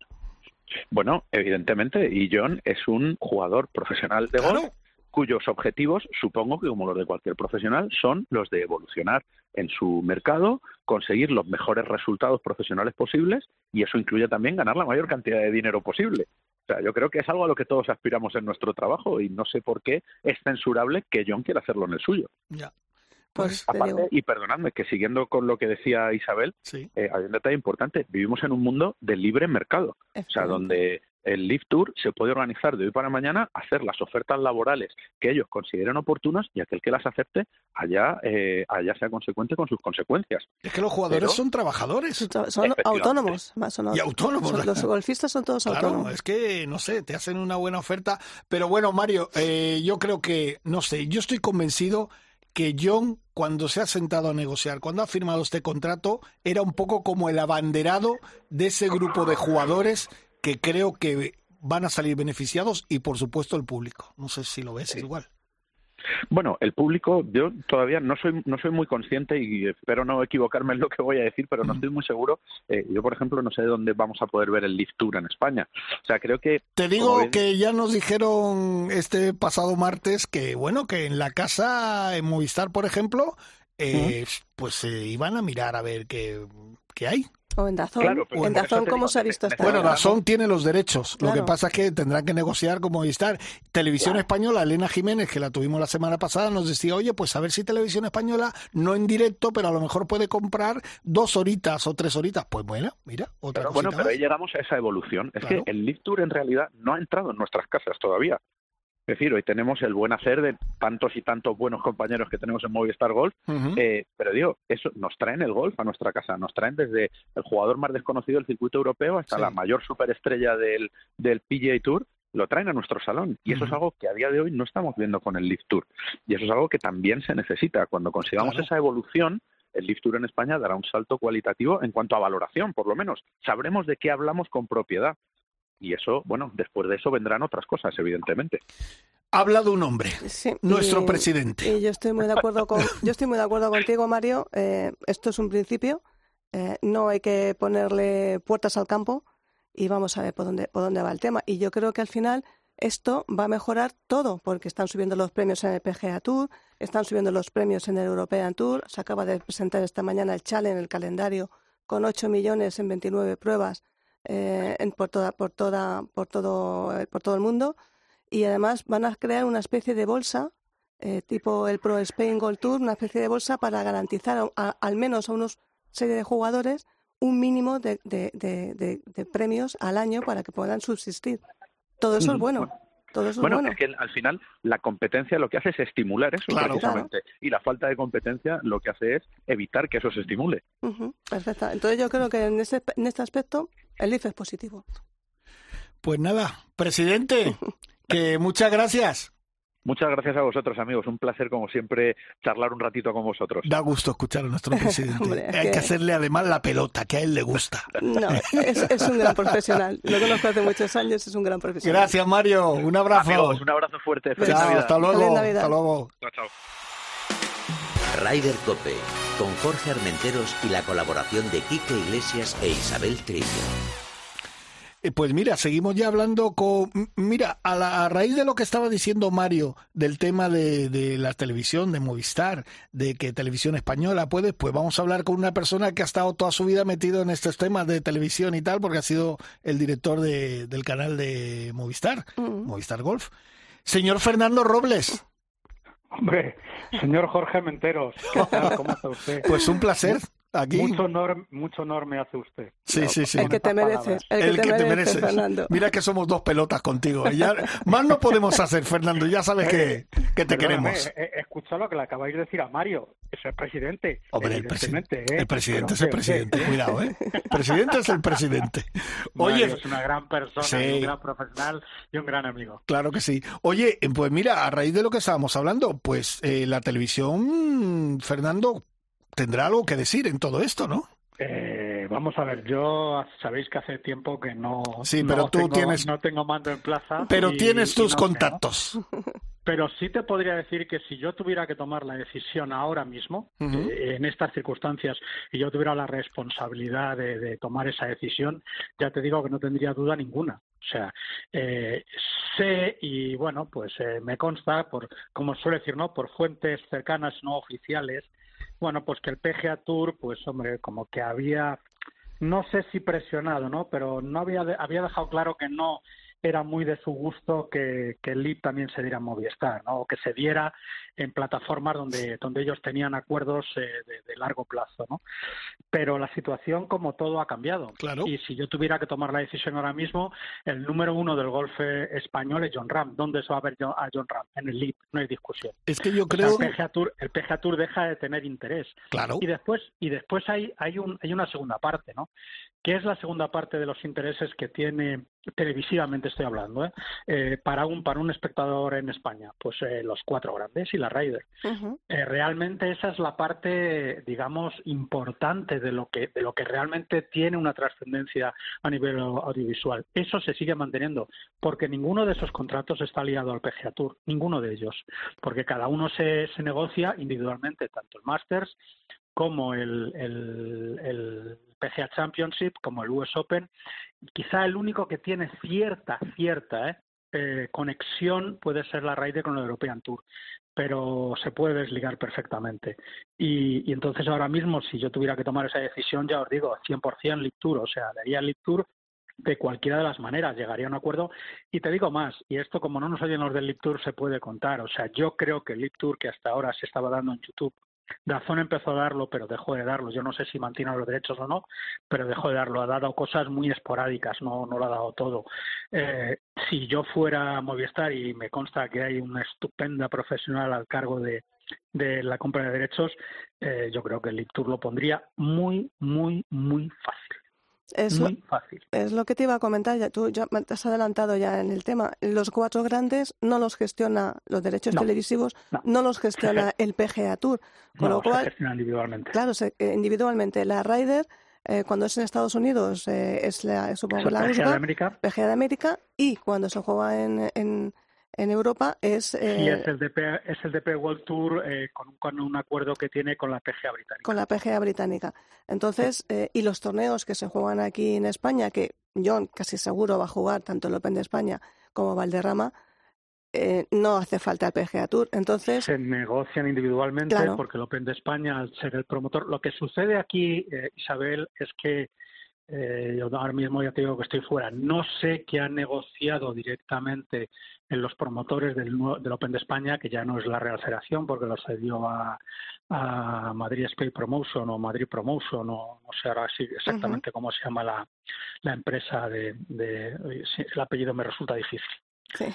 Bueno, evidentemente, y John es un jugador profesional de golf cuyos objetivos, supongo que como los de cualquier profesional, son los de evolucionar en su mercado, conseguir los mejores resultados profesionales posibles y eso incluye también ganar la mayor cantidad de dinero posible. O sea, yo creo que es algo a lo que todos aspiramos en nuestro trabajo y no sé por qué es censurable que John quiera hacerlo en el suyo. Ya. Pues, Aparte, y perdonadme, que siguiendo con lo que decía Isabel, eh, hay un detalle importante. Vivimos en un mundo de libre mercado, o sea, donde el Live Tour se puede organizar de hoy para mañana, hacer las ofertas laborales que ellos consideren oportunas y aquel que las acepte allá, eh, allá sea consecuente con sus consecuencias. Es que los jugadores son trabajadores. Son autónomos. y autónomos. los [laughs] golfistas son todos claro, autónomos. Es que, no sé, te hacen una buena oferta. Pero bueno, Mario, eh, yo creo que, no sé, yo estoy convencido que John, cuando se ha sentado a negociar, cuando ha firmado este contrato, era un poco como el abanderado de ese grupo de jugadores que creo que van a salir beneficiados y por supuesto el público. No sé si lo ves igual. Bueno, el público, yo todavía no soy, no soy muy consciente y espero no equivocarme en lo que voy a decir, pero no estoy muy seguro. Eh, yo, por ejemplo, no sé dónde vamos a poder ver el Lift Tour en España. O sea, creo que... Te digo que ya nos dijeron este pasado martes que, bueno, que en la casa, en Movistar, por ejemplo, eh, pues se iban a mirar a ver qué, qué hay. O en Dazón. Pues en Dazón, ¿cómo se ha visto esta Bueno, Dazón tiene los derechos. Lo que pasa es que tendrán que negociar con Movistar. Televisión Española, Elena Jiménez, que la tuvimos la semana pasada, nos decía, oye, pues a ver si Televisión Española, no en directo, pero a lo mejor puede comprar dos horitas o tres horitas. Pues bueno, mira, otra Bueno, pero ahí llegamos a esa evolución. Es que el Live Tour en realidad no ha entrado en nuestras casas todavía. Es decir, hoy tenemos el buen hacer de tantos y tantos buenos compañeros que tenemos en Movistar Golf, eh, pero digo, eso nos traen el golf a nuestra casa, nos traen desde el jugador más desconocido del circuito europeo hasta la mayor superestrella del, del PGA Tour, lo traen a nuestro salón. Y eso es algo que a día de hoy no estamos viendo con el Lift Tour. Y eso es algo que también se necesita. Cuando consigamos esa evolución, el Lift Tour en España dará un salto cualitativo en cuanto a valoración, por lo menos. Sabremos de qué hablamos con propiedad y eso, bueno, después de eso vendrán otras cosas, evidentemente. Ha hablado un hombre, nuestro presidente. Y yo estoy muy de acuerdo con, yo estoy muy de acuerdo contigo, Mario. Eh, esto es un principio. Eh, no hay que ponerle puertas al campo y vamos a ver por dónde, por dónde va el tema. Y yo creo que al final esto va a mejorar todo, porque están subiendo los premios en el PGA Tour, están subiendo los premios en el European Tour. Se acaba de presentar esta mañana el Challenge, el calendario, con 8 millones en 29 pruebas eh, por, toda, por, toda, por, todo, eh, por todo el mundo y además van a crear una especie de bolsa eh, tipo el Pro Spain Gold Tour, una especie de bolsa para garantizar al menos a unos serie de jugadores un mínimo de, de, de, premios al año para que puedan subsistir. Todo eso es bueno bueno, es que al final la competencia lo que hace es estimular eso precisamente. Y la falta de competencia lo que hace es evitar que eso se estimule. Perfecto. Entonces yo creo que en, ese, en este aspecto el IFE es positivo. Pues nada, presidente, [laughs] que muchas gracias. Muchas gracias a vosotros, amigos. Un placer, como siempre, charlar un ratito con vosotros. Da gusto escuchar a nuestro presidente. [laughs] Hay que... hacerle además la pelota, que a él le gusta. No, es, un gran profesional. Lo conozco hace muchos años, es un gran profesional. Gracias, Mario. Un abrazo. un abrazo fuerte. Feliz Hasta luego. Hasta luego. Chao, chao. Rider Cope, con Jorge Armenteros y la colaboración de Quique Iglesias e Isabel Trillo. Eh, pues mira, seguimos ya hablando con... Mira, a, la, raíz de lo que estaba diciendo Mario del tema de, la televisión, de Movistar, de que televisión española puede, pues vamos a hablar con una persona que ha estado toda su vida metido en estos temas de televisión y tal, porque ha sido el director del canal de Movistar, mm. Movistar Golf. Señor Fernando Robles. Hombre, señor Jorge Menteros, ¿qué tal? ¿Cómo está usted? Pues un placer. Mucho honor, mucho honor me hace usted. Sí, sí, sí. El que te mereces. El, que, te, mereces, Fernando. Mira que somos dos pelotas contigo. Ya, más no podemos hacer, Fernando. Ya sabes que, que te queremos. He, escuchado lo que le acabáis de decir a Mario. Es el presidente. Hombre, el, presidente, ¿eh? el presidente es el presidente. Cuidado, ¿eh? El presidente es el presidente. Oye, es una gran persona, un gran profesional y un gran amigo. Claro que sí. Oye, pues mira, a raíz de lo que estábamos hablando, pues eh, la televisión, Fernando, tendrá algo que decir en todo esto, ¿no? Eh, vamos a ver, yo sabéis que hace tiempo que no, sí, pero tú tengo, tienes, no tengo mando en plaza. Pero tienes tus contactos. Pero sí te podría decir que si yo tuviera que tomar la decisión ahora mismo, eh, en estas circunstancias, y yo tuviera la responsabilidad de, tomar esa decisión, ya te digo que no tendría duda ninguna. O sea, eh, sé y bueno, pues me consta, por como suele decir, ¿no? Por fuentes cercanas no oficiales, bueno, pues que el PGA Tour, pues hombre, como que había, no sé si presionado, ¿no? Pero no había, había dejado claro que no era muy de su gusto que, que el LIP también se diera en Movistar, ¿no? O que se diera en plataformas donde, donde ellos tenían acuerdos eh, de, largo plazo, ¿no? Pero la situación, como todo, ha cambiado. Claro. Y si yo tuviera que tomar la decisión ahora mismo, el número uno del golf español es John Ram. ¿Dónde se va a ver a John Ram? En el LIP, no hay discusión. Es que yo creo... el, PGA Tour, el PGA Tour deja de tener interés. Claro. Y después, y después hay, hay, un, hay una segunda parte, ¿no? ¿Qué es la segunda parte de los intereses que tiene televisivamente estoy hablando, ¿eh? ¿eh? para un para un espectador en España, pues eh, los cuatro grandes y la Ryder. Eh, realmente esa es la parte, digamos, importante de lo que de lo que realmente tiene una trascendencia a nivel audiovisual. Eso se sigue manteniendo porque ninguno de esos contratos está ligado al PGA Tour, ninguno de ellos, porque cada uno se, se negocia individualmente, tanto el Masters como el, el, Championship, como el US Open. Quizá el único que tiene cierta, cierta ¿eh? Eh, conexión puede ser la Ryder con el European Tour, pero se puede desligar perfectamente. Y, y, entonces ahora mismo, si yo tuviera que tomar esa decisión, ya os digo, 100% League Tour, o sea, daría League Tour de cualquiera de las maneras, llegaría a un acuerdo. Y te digo más, y esto como no nos oyen los del League Tour se puede contar, o sea, yo creo que el League Tour que hasta ahora se estaba dando en YouTube Dazón empezó a darlo, pero dejó de darlo. Yo no sé si mantiene los derechos o no, pero dejó de darlo. Ha dado cosas muy esporádicas, no, no lo ha dado todo. Eh, si yo fuera Movistar, y me consta que hay una estupenda profesional al cargo de, de la compra de derechos, eh, yo creo que el Tour lo pondría muy, muy, muy fácil. Es Muy lo, fácil. Es lo que te iba a comentar, ya, tú ya te has adelantado ya en el tema. Los cuatro grandes no los gestiona los derechos No, televisivos, no. no. los gestiona el PGA Tour. Con No, lo se cual, gestiona individualmente. claro, se- eh, individualmente la Ryder, eh, cuando es en Estados Unidos, eh, es la, supongo la PGA de América PGA de América, y cuando se juega en, en, en Europa es, eh, es el DP, es el DP World Tour eh, con, un, con un acuerdo que tiene con la PGA británica. con la PGA británica. Entonces, eh, y los torneos que se juegan aquí en España, que John casi seguro va a jugar tanto el Open de España como Valderrama, eh, no hace falta el PGA Tour. Entonces, se negocian individualmente Claro. porque el Open de España, al ser el promotor, lo que sucede aquí, eh, Isabel, es que eh, yo ahora mismo ya te digo que estoy fuera. No sé qué han negociado directamente en los promotores del, del Open de España, que ya no es la Real Federación, porque lo cedió a, a Madrid Space Promotion o Madrid Promotion, o no sé ahora sí exactamente cómo se llama la, la empresa de, de el apellido me resulta difícil. sí.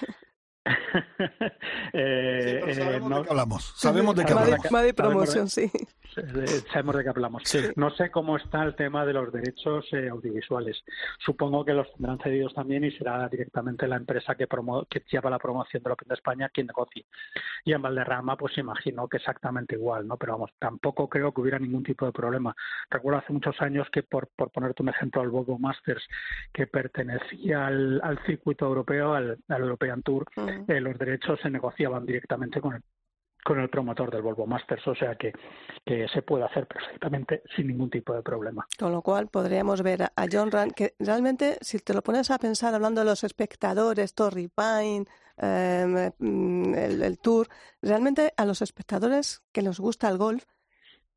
[laughs] Eh, Sí, eh, sabemos no- de qué hablamos. Sabemos de qué hablamos. Sabemos de- Promotion, sí. Sabemos de qué hablamos. Sí. No sé cómo está el tema de los derechos eh, audiovisuales. Supongo que los tendrán cedidos también y será directamente la empresa que, promo que lleva la promoción del Open de España quien negocie. Y en Valderrama, pues imagino que exactamente igual, ¿no? Pero vamos, tampoco creo que hubiera ningún tipo de problema. Recuerdo hace muchos años que, por, por ponerte un ejemplo, al Volvo Masters, que pertenecía al, al circuito europeo, al, al European Tour, Mm. Eh, los derechos se negociaban directamente con el promotor del Volvo Masters, o sea que, se puede hacer perfectamente sin ningún tipo de problema. Con lo cual podríamos ver a- John Rand, que realmente, si te lo pones a pensar hablando de los espectadores, Torrey Pine, eh, el Tour, realmente a los espectadores que les gusta el golf,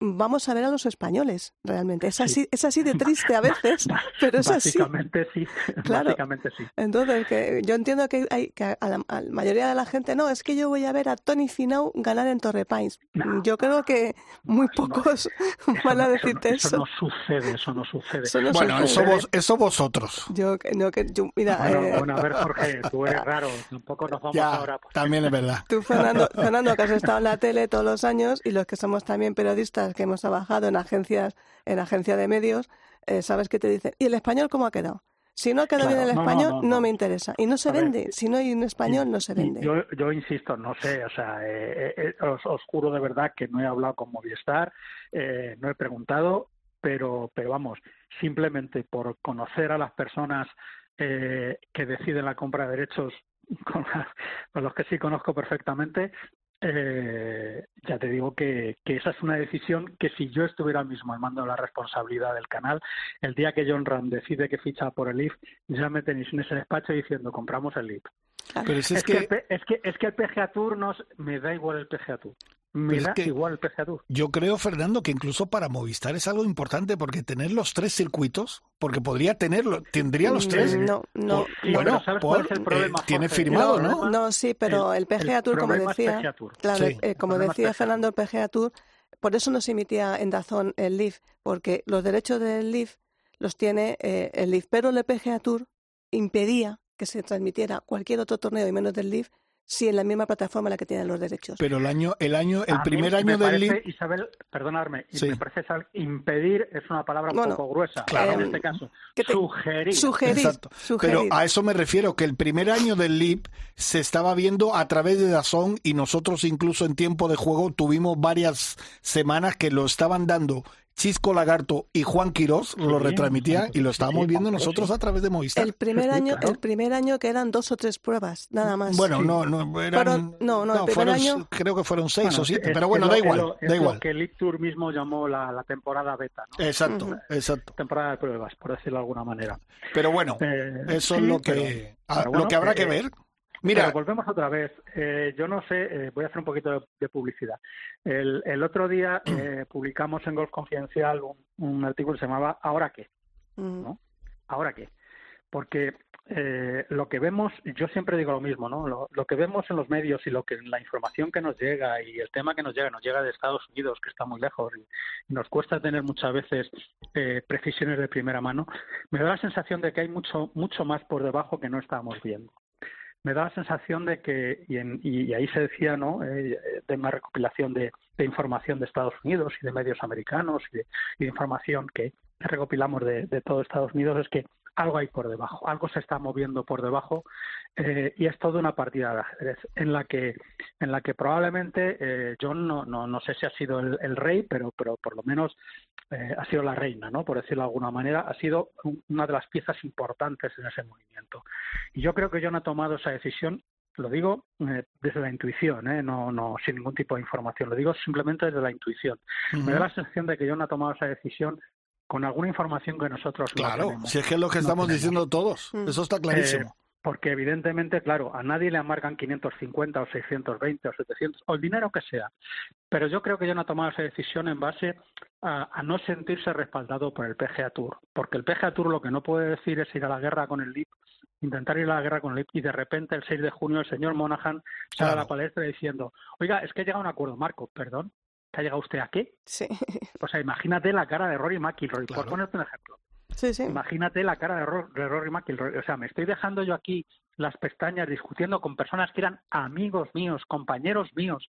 vamos a ver a los españoles, realmente. Es así, es así de triste a veces, [laughs] pero es así. Básicamente sí, [laughs] Claro. básicamente sí. Entonces, que yo entiendo que, hay, que a, la, a la mayoría de la gente, no, es que yo voy a ver a Tony Finau ganar en Torre Pines. No. Yo creo que muy No, no. pocos Eso [laughs] van a no- decirte eso. eso. no sucede, eso no sucede. Eso no Bueno, sucede. eso, vos, eso vosotros. Yo, que- no, que, yo- mira, Bueno, eh, bueno, a ver, Jorge, tú eres raro, tampoco nos vamos Ya, ahora. pues, también es verdad. tú, Fernando, Fernando, que has estado en la tele todos los años y los que somos también periodistas que hemos trabajado en agencias, en agencia de medios, eh, sabes que te dicen, ¿y el español cómo ha quedado? Si no ha quedado Claro, bien el español, no, no, no. me interesa. Y no se ver, vende. Si no hay un español, no se vende. Yo, yo insisto, no sé, o sea, eh, eh, os, os juro de verdad que no he hablado con Movistar, eh, no he preguntado, pero, pero vamos, simplemente por conocer a las personas eh, que deciden la compra de derechos, [laughs] con, con los que sí conozco perfectamente, eh, ya te digo que, que esa es una decisión que si yo estuviera mismo al mando de la responsabilidad del canal, el día que John Ram decide que ficha por el IF, ya me tenéis en ese despacho diciendo compramos el IF. Pero si Es, es que, que el P- es que es que el PGA Tour nos me da igual el PGA Tour. Me Pero es da que- igual el PGA Tour. yo creo, Fernando, que incluso para Movistar es algo importante porque tener los tres circuitos, porque podría tenerlo, tendría los tres. Mm, No, no. Sí, bueno, pero ¿sabes cuál por- es el problema, eh, tiene firmado, El ¿no? No, sí, pero el, PGA Tour, como decía, Tour. claro, Sí. eh, como El decía Fernando, el PGA Tour, por eso no se emitía en Dazón el LIF, porque los derechos del LIF los tiene eh, el LIF, pero el PGA Tour impedía que se transmitiera cualquier otro torneo y menos del LIF si en la misma plataforma la que tienen los derechos. Pero el año, el año, el primer año del parece, Isabel, perdonadme, me parece impedir es una palabra un poco gruesa claro. en este caso. sugerir. Sugerir, Pero a eso me refiero, que el primer año del LIP se estaba viendo a través de Dazón y nosotros incluso en tiempo de juego tuvimos varias semanas que lo estaban dando Chisco Lagarto y Juan Quirós lo retransmitían y lo estábamos viendo nosotros a través de Movistar. El primer [laughs] año, el primer año que eran dos o tres pruebas, nada más. Bueno, no, no, eran, no, no, el primer año... creo que fueron seis o siete, pero bueno, da igual, da igual. que el Tour mismo llamó la, temporada beta, ¿no? Exacto, exacto. Temporada de pruebas, por decirlo de alguna manera. Pero bueno, eh, eso es lo que, lo que habrá que eh, ver. Mira, volvemos otra vez. Eh, yo no sé, eh, voy a hacer un poquito de, publicidad. El, el, otro día [clears throat] eh, publicamos en Golf Confidencial un, artículo que se llamaba ¿Ahora qué? ¿No? ¿Ahora qué? Porque lo que vemos, yo siempre digo lo mismo, ¿no? Lo, que vemos en los medios y lo que la información que nos llega y el tema que nos llega, nos llega de Estados Unidos, que está muy lejos y, nos cuesta tener muchas veces precisiones de primera mano, me da la sensación de que hay mucho, mucho más por debajo que no estamos viendo me da la sensación de que, y, ahí se decía, ¿no?, eh, de una recopilación de, información de Estados Unidos y de medios americanos y de, información que recopilamos de, todo Estados Unidos, es que algo hay por debajo, algo se está moviendo por debajo eh, y es toda una partida de ajedrez en la que, en la que probablemente eh, John no, no, no sé si ha sido el, rey, pero, pero por lo menos eh, ha sido la reina, ¿no? Por decirlo de alguna manera, ha sido una de las piezas importantes en ese movimiento. Y yo creo que John ha tomado esa decisión lo digo eh, desde la intuición, ¿eh? no, no sin ningún tipo de información, lo digo simplemente desde la intuición. Me da la sensación de que John ha tomado esa decisión con alguna información que nosotros claro, si es que es lo que estamos diciendo todos, mm. eso está clarísimo. Eh, porque evidentemente, claro, a nadie le amargan 550 o 620 o 700 o el dinero que sea. Pero yo creo que ya no ha tomado esa decisión en base a, no sentirse respaldado por el PGA Tour. Porque el PGA Tour lo que no puede decir es ir a la guerra con el LIP, intentar ir a la guerra con el LIP y de repente el 6 de junio el señor Monaghan sale a la palestra diciendo, oiga, es que ha llegado a un acuerdo, Marco, perdón, ¿que ha llegado usted a qué? Sí. O sea, imagínate la cara de Rory McIlroy, por ponerte un ejemplo. Imagínate la cara de, Rory McIlroy. O sea, me estoy dejando yo aquí las pestañas discutiendo con personas que eran amigos míos, compañeros míos.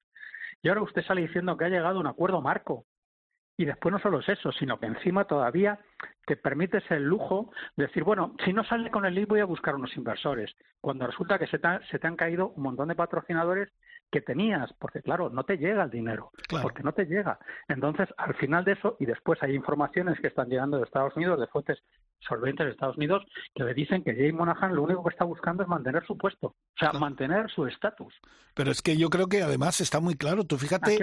Y ahora usted sale diciendo que ha llegado a un acuerdo marco. Y después no solo es eso, sino que encima todavía te permites el lujo de decir, bueno, si no sale con el lead voy a buscar unos inversores. Cuando resulta que se se te han caído un montón de patrocinadores que tenías, porque claro, no te llega el dinero, porque no te llega. Entonces, al final de eso, y después hay informaciones que están llegando de Estados Unidos, de fuentes solventes de Estados Unidos, que le dicen que Jay Monahan lo único que está buscando es mantener su puesto, o sea, mantener su estatus. Pero es que yo creo que además está muy claro. Tú fíjate,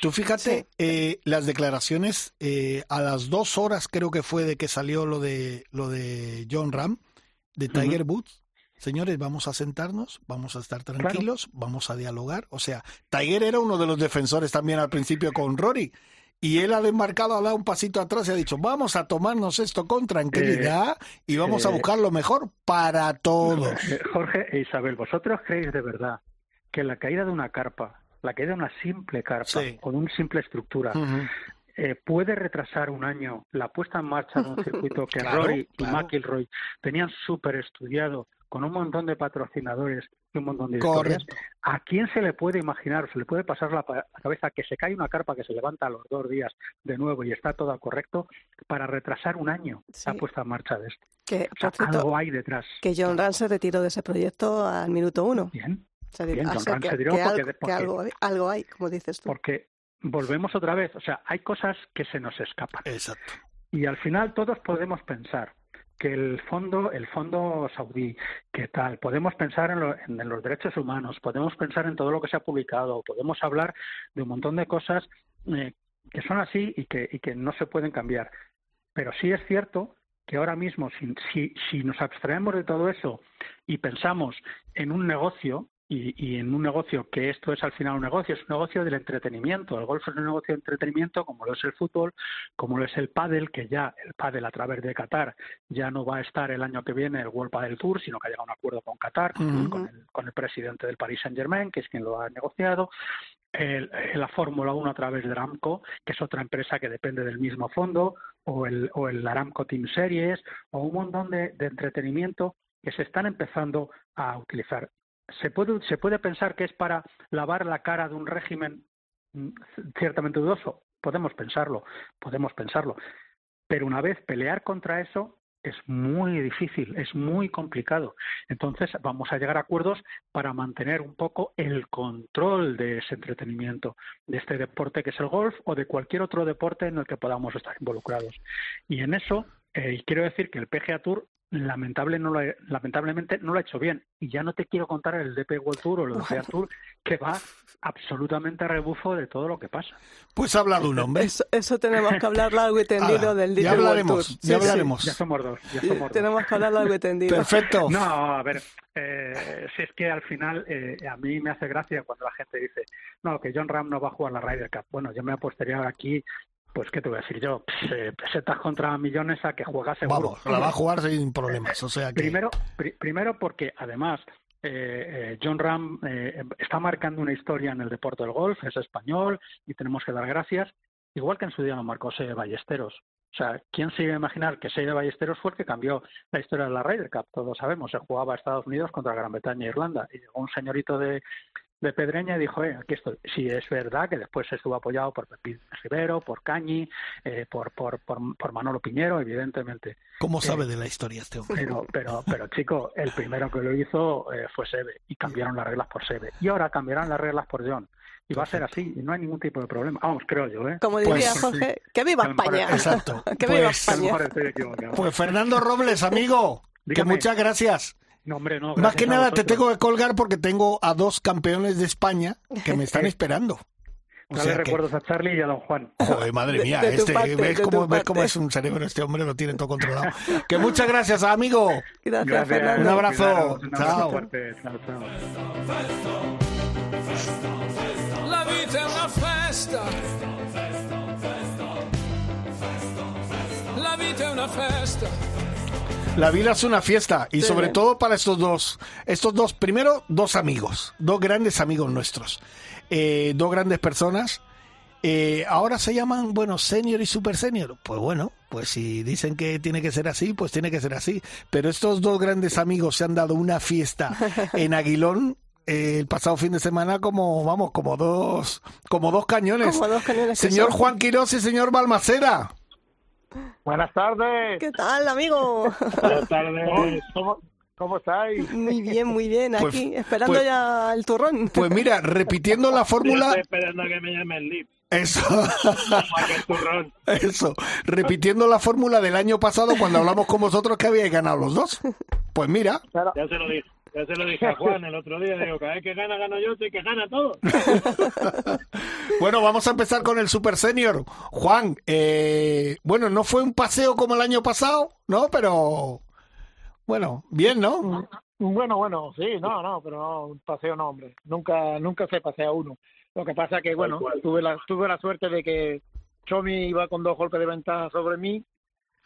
tú fíjate eh, las declaraciones eh, a las dos horas creo que fue de que salió lo de lo de John Ram de Tiger Woods señores, vamos a sentarnos, vamos a estar tranquilos, vamos a dialogar. O sea, Tiger era uno de los defensores también al principio con Rory. Y él ha desmarcado, ha dado un pasito atrás y ha dicho, vamos a tomarnos esto con tranquilidad y vamos a eh, buscar lo mejor para todos. Eh, Jorge e Isabel, ¿vosotros creéis de verdad que la caída de una carpa, la caída de una simple carpa con una simple estructura, eh, puede retrasar un año la puesta en marcha de un [laughs] circuito que Rory y McIlroy tenían súper estudiado con un montón de patrocinadores y un montón de historias, ¿a quién se le puede imaginar, se le puede pasar la, cabeza que se cae una carpa que se levanta a los dos días de nuevo y está todo correcto para retrasar un año la puesta en marcha de esto? Que, algo hay detrás. Que John Rand se retiró de ese proyecto al minuto uno. Bien, bien John Rand se retiró porque, algo, algo hay, como dices tú. Porque volvemos otra vez, o sea, hay cosas que se nos escapan. Exacto. Y al final todos podemos pensar, que el fondo, el fondo saudí, ¿qué tal? Podemos pensar en, en, los derechos humanos, podemos pensar en todo lo que se ha publicado, podemos hablar de un montón de cosas eh, que son así y que, y que no se pueden cambiar. Pero sí es cierto que ahora mismo, si, si, si nos abstraemos de todo eso y pensamos en un negocio, y, en un negocio que esto es al final un negocio, es un negocio del entretenimiento. El golf es un negocio de entretenimiento como lo es el fútbol, como lo es el pádel, que ya el pádel a través de Qatar ya no va a estar el año que viene el World Padel Tour, sino que ha llegado a un acuerdo con Qatar, con, el, con, el, presidente del Paris Saint Germain, que es quien lo ha negociado. El, la Fórmula 1 a través de Aramco, que es otra empresa que depende del mismo fondo, o el, o el Aramco Team Series, o un montón de, de entretenimiento que se están empezando a utilizar se puede, se puede pensar que es para lavar la cara de un régimen mm, ciertamente dudoso. Podemos pensarlo, podemos pensarlo. Pero una vez pelear contra eso es muy difícil, es muy complicado. Entonces vamos a llegar a acuerdos para mantener un poco el control de ese entretenimiento, de este deporte que es el golf o de cualquier otro deporte en el que podamos estar involucrados. Y en eso, eh, quiero decir que el PGA Tour lamentable no lo lamentablemente no lo ha hecho bien. Y ya no te quiero contar el DP World Tour o el PGA Tour, que va absolutamente a rebufo de todo lo que pasa. Pues ha hablado un hombre. Eso, tenemos que hablar largo y tendido del DP ya hablaremos, World Tour. Ya hablaremos. Ya somos dos. Ya somos dos. Tenemos que hablar largo y tendido. Perfecto. [laughs] No, a ver, eh, si es que al final eh, a mí me hace gracia cuando la gente dice, no, que John Ram no va a jugar la Ryder Cup. Bueno, yo me apostaría aquí pues, ¿qué te voy a decir yo? Eh, pesetas contra millones a que juega seguro. Vamos, la va a jugar sin problemas. O sea que... Primero, primero porque además eh, eh, John Ram eh, está marcando una historia en el deporte del golf, es español y tenemos que dar gracias, igual que en su día lo marcó Seye Ballesteros. O sea, ¿quién se iba a imaginar que Seye Ballesteros fue el que cambió la historia de la Ryder Cup? Todos sabemos, se jugaba a Estados Unidos contra Gran Bretaña e Irlanda y llegó un señorito de, de Pedreña y dijo, eh, aquí estoy. Sí, es verdad que después estuvo apoyado por Pepín Rivero, por Cañi, eh, por, por, por, Manolo Piñero, evidentemente. ¿Cómo Eh, sabe de la historia este hombre? Pero, pero, pero chico, el primero que lo hizo eh, fue Sebe y cambiaron las reglas por Sebe. Y ahora cambiarán las reglas por John. Y va a ser así, y no hay ningún tipo de problema. Vamos, creo yo, ¿eh? Como diría Pues, Jorge, que viva España. Exacto. [laughs] que viva Pues- España. Pues Fernando Robles, amigo, que muchas gracias. No, hombre, no. Más gracias que nada te tengo que colgar porque tengo a dos campeones de España que me están [laughs] esperando. O Dale sea que, recuerdos a Charlie y a don Juan. joder, madre [laughs] De- mía, de tu este, parte, ¿ves, de cómo, ves cómo es un cerebro este hombre? Lo tiene todo controlado. [laughs] Que muchas gracias, amigo. Gracias, Fernando. Un abrazo. Cuidaros, un abrazo Chao. fuerte. Chao, chao. La vita è una festa. La vita è una festa. La vida es una fiesta y Sí. sobre todo para estos dos, estos dos, primero dos amigos, dos grandes amigos nuestros, eh, dos grandes personas. Eh, ahora se llaman, bueno, senior y super senior. Pues bueno, pues si dicen que tiene que ser así, pues tiene que ser así. Pero estos dos grandes amigos se han dado una fiesta [laughs] en Aguilón eh, el pasado fin de semana como, vamos, como dos, como dos cañones. Como dos cañones Señor son. Juan Quirós y señor Balmaceda. Buenas tardes. ¿Qué tal, amigo? Buenas tardes. ¿Cómo, cómo estáis? Muy bien, muy bien. Pues- Aquí, esperando pues- ya el turrón. Pues mira, repitiendo la fórmula, esperando a que me llame el lip. eso. Eso, repitiendo la fórmula del año pasado cuando hablamos con vosotros que habíais ganado los dos. Pues mira, Ya se lo dije. Ya se lo dije a Juan el otro día. Digo, cada vez que gana, gano yo, sé que gana todo. [laughs] bueno, vamos a empezar con el Super Senior. Juan, eh, bueno, no fue un paseo como el año pasado, ¿no? Pero, bueno, bien, ¿no? Bueno, bueno, sí, no, no, pero no, un paseo no, hombre. Nunca, nunca se pasea uno. Lo que pasa que, bueno, tuve la, tuve la suerte de que Chomi iba con dos golpes de ventaja sobre mí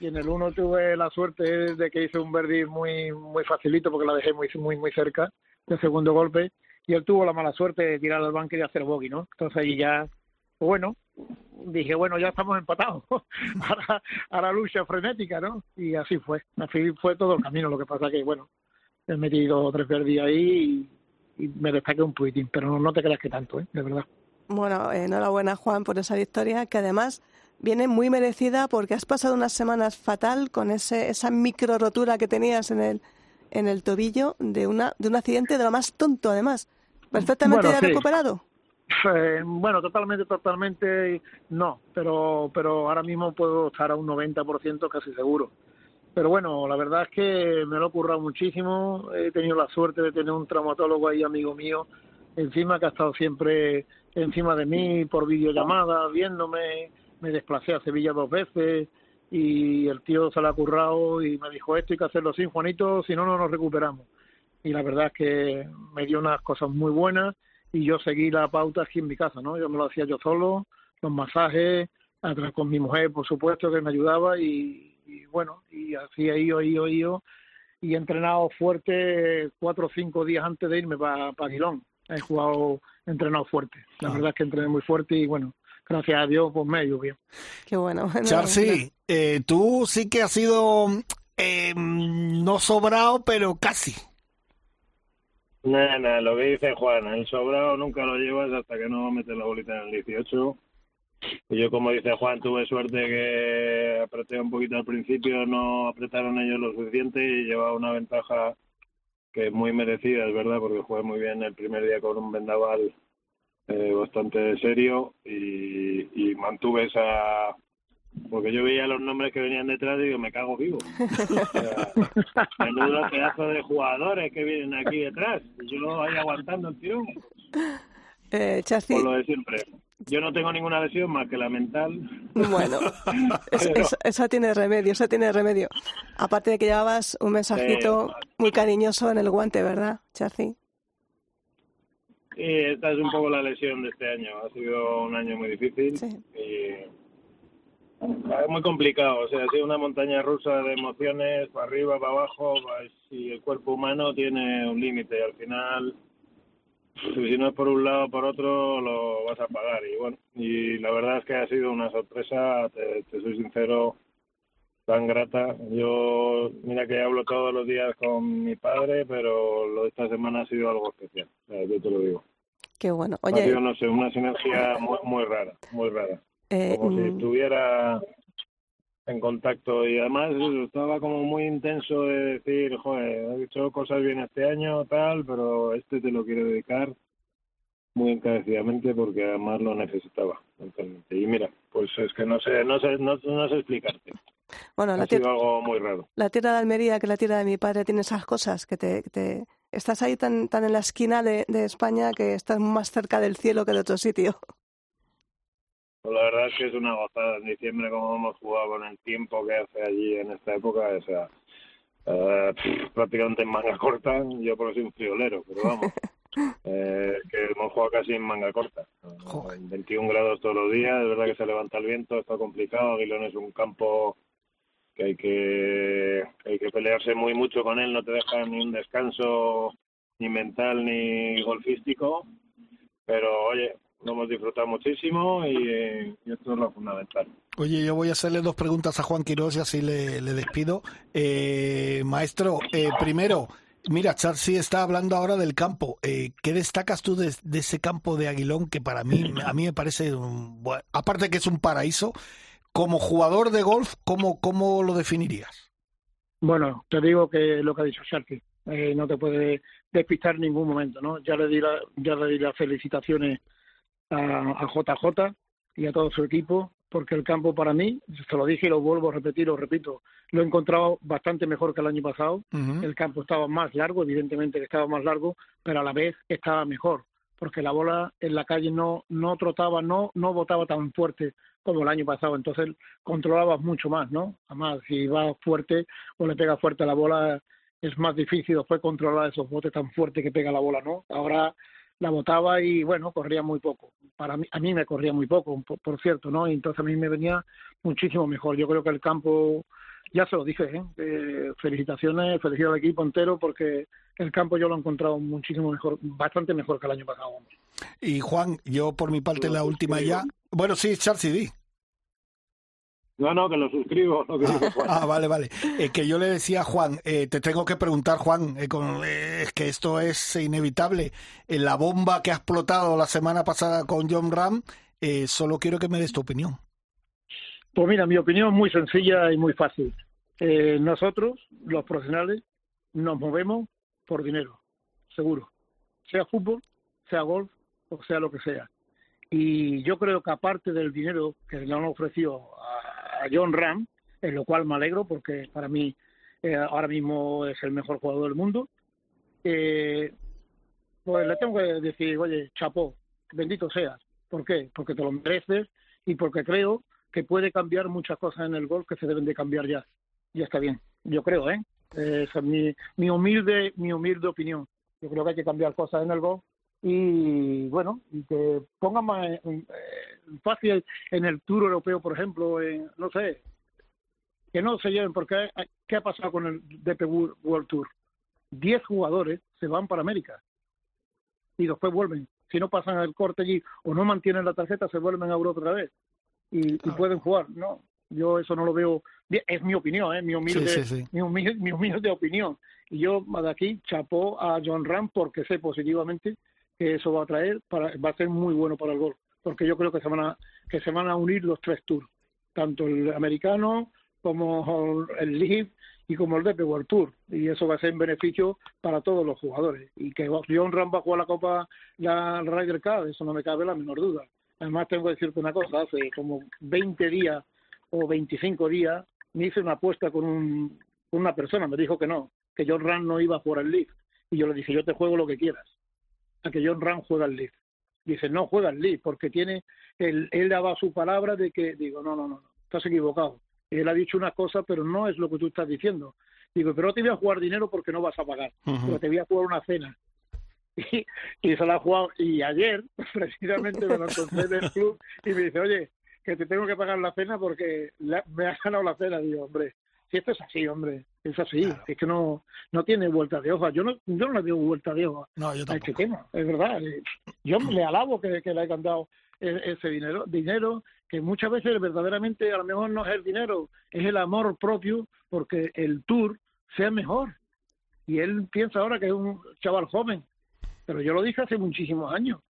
y en el uno tuve la suerte de que hice un verdi muy, muy facilito porque la dejé muy, muy, muy cerca del segundo golpe y él tuvo la mala suerte de tirar al banco y de hacer bogey, ¿no? Entonces ahí ya, pues bueno, dije, bueno, ya estamos empatados. [laughs] ahora, ahora lucha frenética, ¿no? Y así fue. Así fue todo el camino. Lo que pasa que, bueno, he metido tres verdes ahí y, me destaqué un poquitín, pero no, no te creas que tanto, ¿eh? De verdad. Bueno, enhorabuena, Juan, por esa victoria, que además viene muy merecida porque has pasado unas semanas fatal con ese, esa micro rotura que tenías en el, en el tobillo de, una, de un accidente de lo más tonto, además. ¿Perfectamente Bueno, ya sí. recuperado? Eh, bueno, totalmente, totalmente no, pero, pero ahora mismo puedo estar a un 90% casi seguro. Pero bueno, la verdad es que me lo he currado muchísimo. He tenido la suerte de tener un traumatólogo ahí, amigo mío, encima que ha estado siempre encima de mí por videollamada, viéndome. Me desplacé a Sevilla dos veces y el tío se la ha currado y me dijo esto hay que hacerlo así, Juanito, si no, no nos recuperamos. Y la verdad es que me dio unas cosas muy buenas y yo seguí la pauta aquí en mi casa, ¿no? Yo me lo hacía yo solo, los masajes, atrás con mi mujer, por supuesto, que me ayudaba y, y bueno, y he ido, he ido y he entrenado fuerte cuatro o cinco días antes de irme para Aguilón. He jugado, he entrenado fuerte. La Ah. verdad es que entrené muy fuerte y bueno, gracias a Dios, pues me bien. Qué bueno. [laughs] Charcy, eh, tú sí que has sido eh, no sobrado, pero casi. Nada, lo que dice Juan, el sobrado nunca lo llevas hasta que no metes la bolita en el 18. Y yo, como dice Juan, tuve suerte que apreté un poquito al principio, no apretaron ellos lo suficiente y llevaba una ventaja que es muy merecida, es verdad, porque jugué muy bien el primer día con un vendaval eh, bastante serio y, y mantuve esa porque yo veía los nombres que venían detrás y digo, me cago vivo. [laughs] menudo pedazo de jugadores que vienen aquí detrás. Y yo ahí aguantando el tirón. Eh, Por lo de siempre. Yo no tengo ninguna lesión más que la mental. Bueno, [laughs] esa tiene remedio, esa tiene remedio. Aparte de que llevabas un mensajito muy cariñoso en el guante, ¿verdad, Chazi? Sí, esta es un poco la lesión de este año. Ha sido un año muy difícil y muy complicado, o sea, ha sido una montaña rusa de emociones, para arriba, para abajo, y el cuerpo humano tiene un límite, al final, si no es por un lado o por otro, lo vas a pagar. Y bueno, y la verdad es que ha sido una sorpresa, te, soy sincero, tan grata. Yo, mira que hablo todos los días con mi padre, pero lo de esta semana ha sido algo especial, yo te lo digo. Qué bueno. Oye, ha sido, no sé, una sinergia muy, muy rara, muy rara. Eh, como si mm. estuviera en contacto y además estaba como muy intenso de decir, joder, he hecho cosas bien este año, tal, pero este te lo quiero dedicar muy encarecidamente porque además lo necesitaba Y mira, pues es que no sé, no sé, no, sé explicarte. Bueno, ha la sido algo muy raro. La tierra de Almería, que la tierra de mi padre, tiene esas cosas que te, te... estás ahí tan, tan en la esquina de, de España que estás más cerca del cielo que de otro sitio. Pues la verdad es que es una gozada. En diciembre como hemos jugado con el tiempo que hace allí en esta época, o sea, eh, prácticamente en manga corta, yo por soy un friolero, pero vamos, [laughs] eh, que hemos jugado casi en manga corta, 21 grados todos los días, es verdad que se levanta el viento, está complicado, Aguilón es un campo que hay que, hay que pelearse muy mucho con él, no te deja ni un descanso ni mental ni golfístico, pero oye, lo hemos disfrutado muchísimo y, esto es lo fundamental. Oye, yo voy a hacerle dos preguntas a Juan Quiroz y así le, despido. Eh, maestro, eh, primero, mira, Charsi está hablando ahora del campo. Eh, ¿Qué destacas tú de, ese campo de Aguilón que para mí, a mí me parece, aparte que es un paraíso, como jugador de golf, ¿cómo, cómo lo definirías? Bueno, te digo que lo que ha dicho Charsi, no te puede despistar en ningún momento, ¿no? Ya le di, ya le di las felicitaciones a, JJ y a todo su equipo, porque el campo para mí, se lo dije y lo vuelvo a repetir, lo repito, lo he encontrado bastante mejor que el año pasado. El campo estaba más largo, evidentemente que estaba más largo, pero a la vez estaba mejor, porque la bola en la calle no, no trotaba, no, no botaba tan fuerte como el año pasado, entonces controlabas mucho más, ¿no? Además, si va fuerte o le pega fuerte a la bola, es más difícil después controlar esos botes tan fuertes que pega la bola, ¿no? Ahora la botaba y bueno, corría muy poco. Para mí, a mí me corría muy poco, por, cierto, ¿no? Y entonces a mí me venía muchísimo mejor. Yo creo que el campo, ya se lo dije, ¿eh? eh felicitaciones, felicito al equipo entero porque el campo yo lo he encontrado muchísimo mejor, bastante mejor que el año pasado. Y Juan, yo por mi parte la última ya. Bueno, sí, Charles, di. No, no, que lo suscribo. ah, vale, vale. Eh, que yo le decía a Juan, eh, te tengo que preguntar, Juan, eh, eh, es que esto es inevitable. la bomba que ha explotado la semana pasada con John Ram, solo quiero que me des tu opinión. Pues mira, mi opinión es muy sencilla y muy fácil. nosotros, los profesionales, nos movemos por dinero, seguro. Sea fútbol, sea golf o sea lo que sea. Y yo creo que aparte del dinero que le han ofrecido John Ram, en lo cual me alegro porque para mí eh, ahora mismo es el mejor jugador del mundo. Eh, pues le tengo que decir, oye, chapó, bendito seas. ¿Por qué? Porque te lo mereces y porque creo que puede cambiar muchas cosas en el golf que se deben de cambiar ya. Ya está bien, yo creo, ¿eh? Esa es mi, mi, humilde, mi humilde opinión. Yo creo que hay que cambiar cosas en el golf y bueno, y que pongan más eh, fácil en el Tour Europeo, por ejemplo, no sé, que no se lleven, porque ¿qué ha pasado con el DP World Tour? Diez jugadores se van para América y después vuelven. Si no pasan el corte allí o no mantienen la tarjeta, se vuelven a Europa otra vez y, pueden jugar. No, Yo eso no lo veo, es mi opinión, ¿eh? mi, humilde, Sí, sí, sí. Mi, humilde, mi humilde opinión. Y yo de aquí chapó a John Ram porque sé positivamente que eso va a traer, para, va a ser muy bueno para el gol, porque yo creo que se van a, que se van a unir los tres tours, tanto el americano como el League y como el DP World Tour y eso va a ser en beneficio para todos los jugadores y que John Ram va a jugar la Copa la Ryder Cup eso no me cabe la menor duda además tengo que decirte una cosa hace como 20 días o 25 días me hice una apuesta con, un, con una persona me dijo que no que John Ram no iba a jugar el League y yo le dije yo te juego lo que quieras a que John Ram juega el League dice no juega el League porque tiene él, él daba su palabra de que digo no no no, no estás equivocado él ha dicho una cosa, pero no es lo que tú estás diciendo. Digo, pero no te voy a jugar dinero porque no vas a pagar, pero te voy a jugar una cena. Y, y se la ha jugado. Y ayer, [laughs] precisamente, me lo encontré en el club y me dice, oye, que te tengo que pagar la cena porque la- me has ganado la cena. Digo, hombre, si esto es así, hombre, es así. Es que no no tiene vuelta de hoja. Yo no, yo no le digo vuelta de hoja No, yo a este tema, es verdad. Yo le alabo que, que le hayan dado e- ese dinero, dinero que muchas veces verdaderamente a lo mejor no es el dinero, es el amor propio porque el tour sea mejor. Y él piensa ahora que es un chaval joven, pero yo lo dije hace muchísimos años.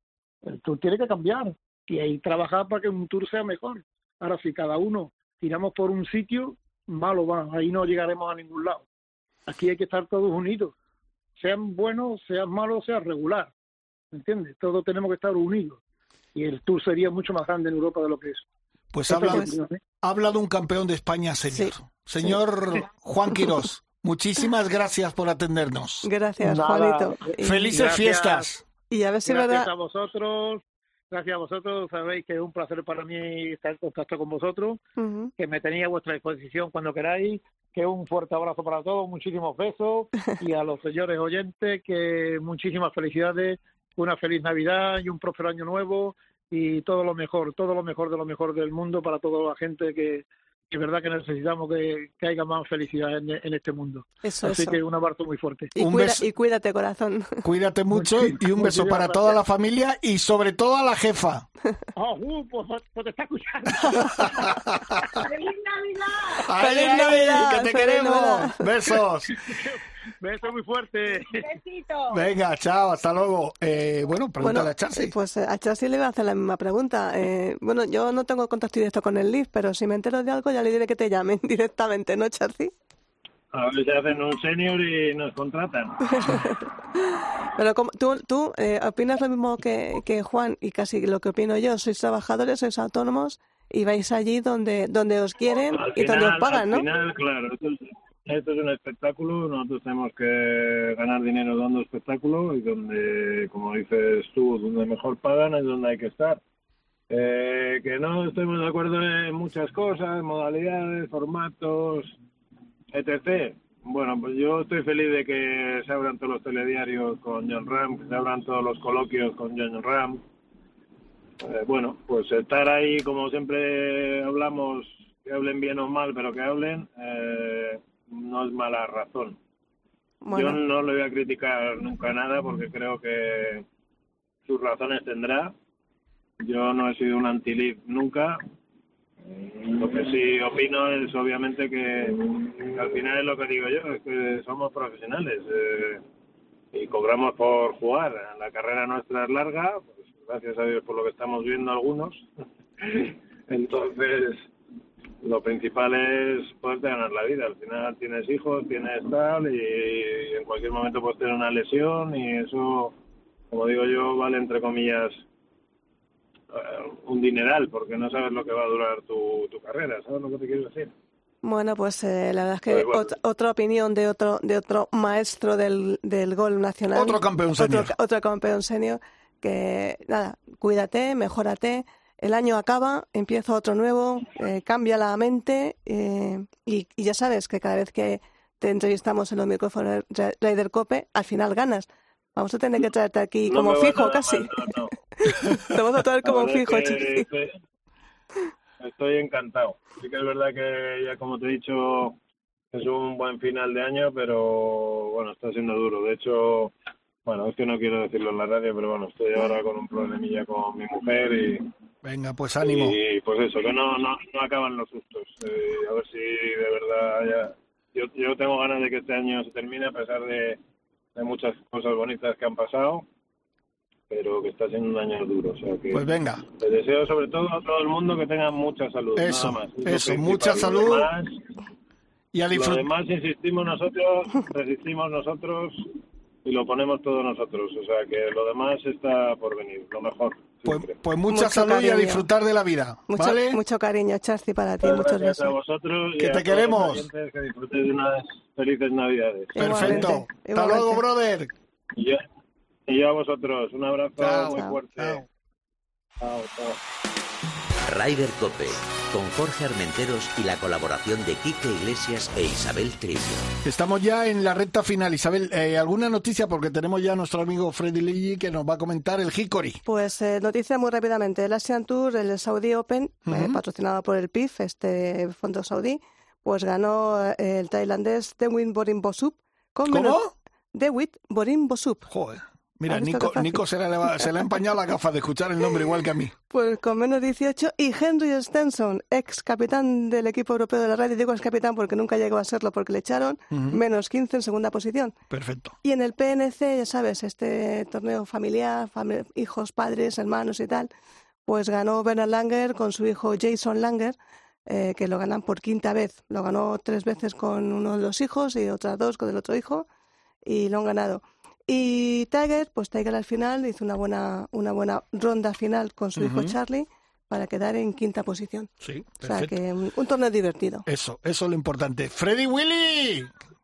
El tour tiene que cambiar y ahí trabajar para que un tour sea mejor. Ahora, si cada uno tiramos por un sitio, malo va, ahí no llegaremos a ningún lado. Aquí hay que estar todos unidos, sean buenos, sean malos, sean regular. ¿Me entiendes? Todos tenemos que estar unidos. Y el tour sería mucho más grande en Europa de lo que es. Pues habla, mi opinión, ¿eh? habla de un campeón de España, señor. Sí. Señor Juan Quirós, muchísimas gracias por atendernos. Gracias, Nada, Juanito. Felices Gracias. fiestas. y a ver si Gracias verdad. a vosotros. Gracias a vosotros. Sabéis que es un placer para mí estar en contacto con vosotros. Que me tenéis a vuestra disposición cuando queráis, que un fuerte abrazo para todos, muchísimos besos [laughs] y a los señores oyentes que muchísimas felicidades, una feliz Navidad y un próspero año nuevo y todo lo mejor, todo lo mejor de lo mejor del mundo para toda la gente que es verdad que necesitamos que, que haya más felicidad en, en este mundo. Eso, Así eso. que un abrazo muy fuerte. Y, Un cuida- beso. y cuídate, corazón. Cuídate [laughs] mucho y un beso para gracias. toda la familia y sobre todo a la jefa. Oh, [laughs] uh, pues, pues te está escuchando. [laughs] ¡Feliz Navidad! ¡Ay, ¡Feliz Navidad! ¡Que te ¡Feliz queremos! Navidad! Besos. Beso muy fuerte. Venga, chao, hasta luego. Eh, bueno, pregúntale Bueno, a Charlie. pues eh, a Chelsea le voy a hacer la misma pregunta. Eh, bueno, yo no tengo contacto directo con el Leaf, pero si me entero de algo ya le diré que te llamen [laughs] directamente, ¿no, Chelsea? A ver si hacen un senior y nos contratan. [laughs] Pero como, tú, tú eh, opinas lo mismo que, que Juan y casi lo que opino yo. Sois trabajadores, sois autónomos y vais allí donde, donde os quieren Al y donde os final, pagan, al ¿no? final, claro, esto es un espectáculo, nosotros tenemos que ganar dinero dando espectáculo y donde, como dices tú, donde mejor pagan es donde hay que estar. Eh, que no estemos de acuerdo en muchas cosas, modalidades, formatos, etc. Bueno, pues yo estoy feliz de que se abran todos los telediarios con John Ram, que se abran todos los coloquios con John Ram. Eh, bueno, pues estar ahí, como siempre hablamos, que hablen bien o mal, pero que hablen, eh, no es mala razón. Yo no le voy a criticar nunca nada porque creo que sus razones tendrá. Yo no he sido un anti nunca. Lo que sí opino es obviamente que al final es lo que digo yo, es que somos profesionales eh, y cobramos por jugar. La carrera nuestra es larga, pues gracias a Dios por lo que estamos viendo algunos. [laughs] Entonces, lo principal es poderte ganar la vida. Al final tienes hijos, tienes tal, y en cualquier momento puedes tener una lesión, y eso, como digo yo, vale entre comillas eh, un dineral, porque no sabes lo que va a durar tu, tu carrera, ¿sabes lo que te quiero decir? bueno, pues eh, la verdad es que Pues bueno. ot- otra opinión de otro de otro maestro del, del gol nacional. Otro campeón senior. Otro, otro campeón senior que, nada, cuídate, mejórate. El año acaba, empieza otro nuevo, eh, cambia la mente eh, y, y ya sabes que cada vez que te entrevistamos en los micrófonos de Ra- Raider Cope, al final ganas. Vamos a tener que traerte aquí No como fijo casi. [laughs] Te vamos a traer como verdad es fijo, que estoy, estoy encantado. Sí que es verdad que ya como te he dicho es un buen final de año, pero bueno, está siendo duro. De hecho, bueno, es que no quiero decirlo en la radio, pero bueno, estoy ahora con un problemilla con mi mujer y, Venga, pues ánimo. Y pues eso, que no, no, no acaban los sustos. Eh, a ver si de verdad ya... Yo, yo tengo ganas de que este año se termine a pesar de, de muchas cosas bonitas que han pasado, pero que está siendo un año duro. O sea que Pues venga. les deseo sobre todo a todo el mundo que tenga mucha salud. Eso, nada más. Eso, mucha Lo salud. demás- Y a Lo demás insistimos nosotros, resistimos nosotros y lo ponemos todos nosotros. O sea que lo demás está por venir, lo mejor. Pues, pues mucha Mucho salud y a disfrutar de la vida. Mucho, ¿Vale? mucho cariño, Charci, para ti. Muchas Muchos gracias a besos. vosotros y Que a te todos queremos. Que disfrutéis de unas felices navidades. Perfecto. Igualmente, Hasta igualmente. luego, brother. Y yo, y yo a vosotros. Un abrazo Chao. muy Chao. fuerte. Chao. Chao, chao. Rider Cope, con Jorge Armenteros y la colaboración de Quique Iglesias e Isabel Trillo. Estamos ya en la recta final. Isabel, eh, ¿alguna noticia? Porque tenemos ya a nuestro amigo Freddy Ligi que nos va a comentar el Hickory. Pues eh, noticia muy rápidamente. El Asian Tour, el Saudi Open, eh, Ujú. patrocinado por el PIF, este fondo saudí, pues ganó el tailandés Dewin Borin Bosup. Con ¿Cómo? Dewit Borin Bosup. Joder. Mira, ¿Has visto Nico, se, le ha, se le ha empañado la gafa de escuchar el nombre igual que a mí. Pues con menos 18. Y Henry Stenson, ex capitán del equipo europeo de la radio, digo ex capitán porque nunca llegó a serlo porque le echaron, menos 15 en segunda posición. Perfecto. Y en el PNC, ya sabes, este torneo familiar, fami- hijos, padres, hermanos y tal, pues ganó Bernard Langer con su hijo Jason Langer, eh, que lo ganan por quinta vez. Lo ganó tres veces con uno de los hijos y otras dos con el otro hijo y lo han ganado. Y Tiger, pues Tiger al final hizo una buena, una buena ronda final con su hijo. Charlie para quedar en quinta posición. Sí, O sea perfecto. que un, un torneo divertido. Eso, eso es lo importante. Freddy Willy,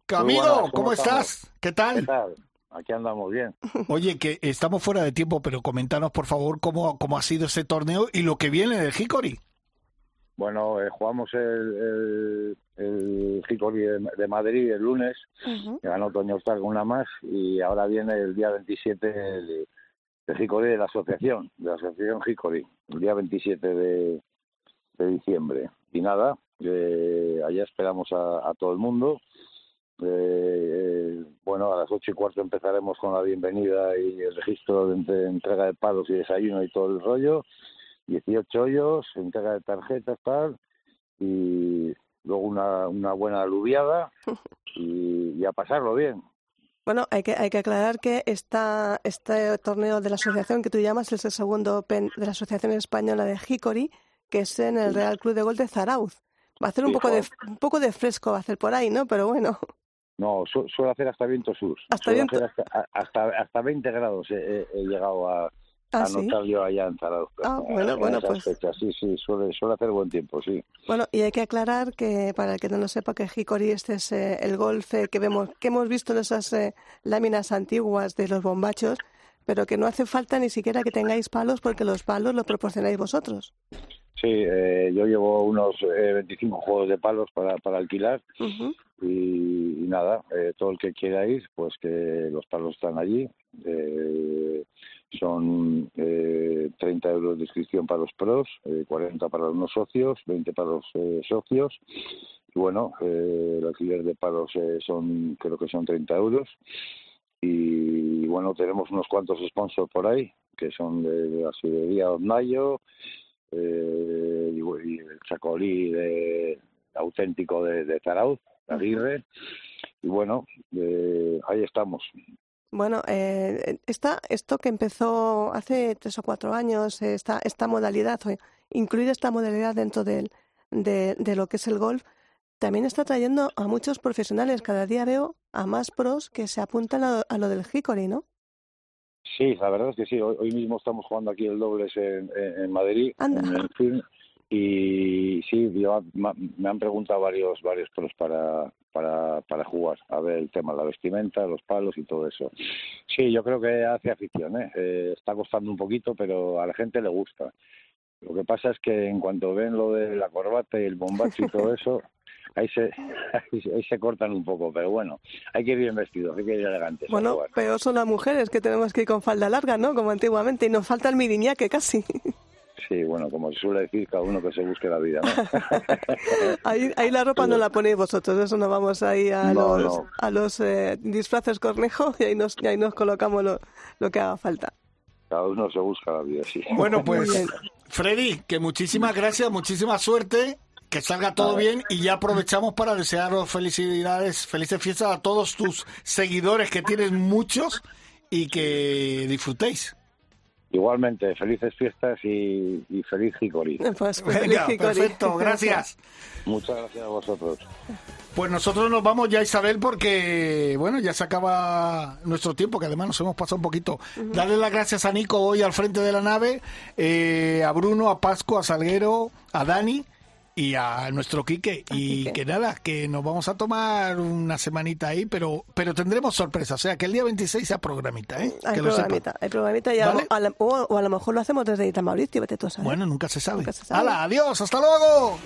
buenas, ¿cómo, ¿cómo estás? ¿Qué ¿Qué tal? tal? Aquí andamos bien. [laughs] Oye, que estamos fuera de tiempo, pero coméntanos por favor cómo, cómo ha sido ese torneo y lo que viene del Hickory. Bueno, eh, jugamos el, el, de, de Madrid el lunes, Ujú. que ganó Toño Ostar con una más, y ahora viene el día 27 el, el de la asociación, de la asociación el día 27 de, de diciembre. Y nada, eh, allá esperamos a, a todo el mundo. Eh, eh, bueno, a las ocho y cuarto empezaremos con la bienvenida y el registro de entre- entrega de palos y desayuno y todo el rollo. 18 hoyos, entrega de tarjetas, tal, y luego una, una buena aluviada [laughs] y, y a pasarlo bien. Bueno, hay que, hay que aclarar que esta, este torneo de la asociación que tú llamas es el segundo Open de la Asociación Española de Hickory, que es en el Real Club de Gol de Zarauz. Va a hacer un poco de, un poco de fresco, va a hacer por ahí, ¿no? Pero bueno, No, su- suelo hacer hasta viento sur. Hasta viento- hacer hasta, hasta, hasta 20 grados he llegado a, ah, a sí. notar yo allá en Zarauz. Ah, en bueno, [laughs] bueno, esas pues- fechas. Sí, sí, suele, suele hacer buen tiempo, sí. Bueno, y hay que aclarar que para el que no lo sepa que Hickory este es eh, el golf eh, que vemos, que hemos visto en esas eh, láminas antiguas de los bombachos, pero que no hace falta ni siquiera que tengáis palos porque los palos los proporcionáis vosotros. Sí, eh, yo llevo unos eh, 25 juegos de palos para, para alquilar y, y nada, eh, todo el que quiera ir, pues que los palos están allí. Son eh, 30 euros de inscripción para los pros, eh, 40 para los no socios, 20 para los eh, socios. Y bueno, eh, el alquiler de palos eh, son, creo que son 30 euros. Y bueno, tenemos unos cuantos sponsors por ahí, que son de, de la sidrería Osnayo, eh, y, y el chacolí de, auténtico de, de Zarauz, Aguirre. Y bueno, eh, ahí estamos. Bueno, eh, esta, esto que empezó hace tres o cuatro años, eh, esta, esta modalidad, incluir esta modalidad dentro de, de lo que es el golf, también está trayendo a muchos profesionales. Cada día veo a más pros que se apuntan a, a lo del Hickory, ¿no? Sí, la verdad es que sí. Hoy, hoy mismo estamos jugando aquí el dobles en, Madrid, Anda. en el film, y sí, yo- me han preguntado varios varios pros para, para, para jugar, a ver el tema, la vestimenta, los palos y todo eso. Sí, yo creo que hace afición, ¿eh? Eh, está costando un poquito, pero a la gente le gusta. Lo que pasa es que en cuanto ven lo de la corbata y el bombacho y todo [laughs] eso, ahí se, [laughs] ahí, se- cortan un poco, pero bueno, hay que ir bien vestidos, hay que ir elegantes. Bueno, peor son las mujeres que tenemos que ir con falda larga, ¿no? Como antiguamente, y nos falta el miriñaque casi. [laughs] Sí, bueno, como se suele decir, cada uno que se busque la vida, ¿no? [laughs] Ahí, ahí la ropa no la ponéis vosotros, eso no vamos ahí a No, los, no. A los eh, disfraces cornejo y ahí nos, y ahí nos colocamos lo, lo que haga falta. cada uno se busca la vida, sí. Bueno, pues, Freddy, que muchísimas gracias, muchísima suerte, que salga todo bien y ya aprovechamos para desearos felicidades, felices fiestas a todos tus seguidores, que tienes muchos, y que disfrutéis. Igualmente, felices fiestas y, y feliz Jicori. [laughs] Pues, pues, Venga, feliz perfecto, gracias. Muchas gracias a vosotros. Pues nosotros nos vamos ya, Isabel, porque, bueno, ya se acaba nuestro tiempo, que además nos hemos pasado un poquito. Darle las gracias a Nico hoy al frente de la nave, eh, a Bruno, a Pascu, a Salguero, a Dani y a nuestro Quique. Y Quique. que nada, que nos vamos a tomar una semanita ahí, pero pero tendremos sorpresa. O sea, que el día 26 sea programita, ¿eh? Hay que lo programita, hay programita y a, ¿Vale? a la- o, o a lo mejor lo hacemos desde Tamaulipas, vete tú a saber. Bueno, nunca se sabe. Nunca se sabe. ¡Hala, adiós! ¡Hasta luego!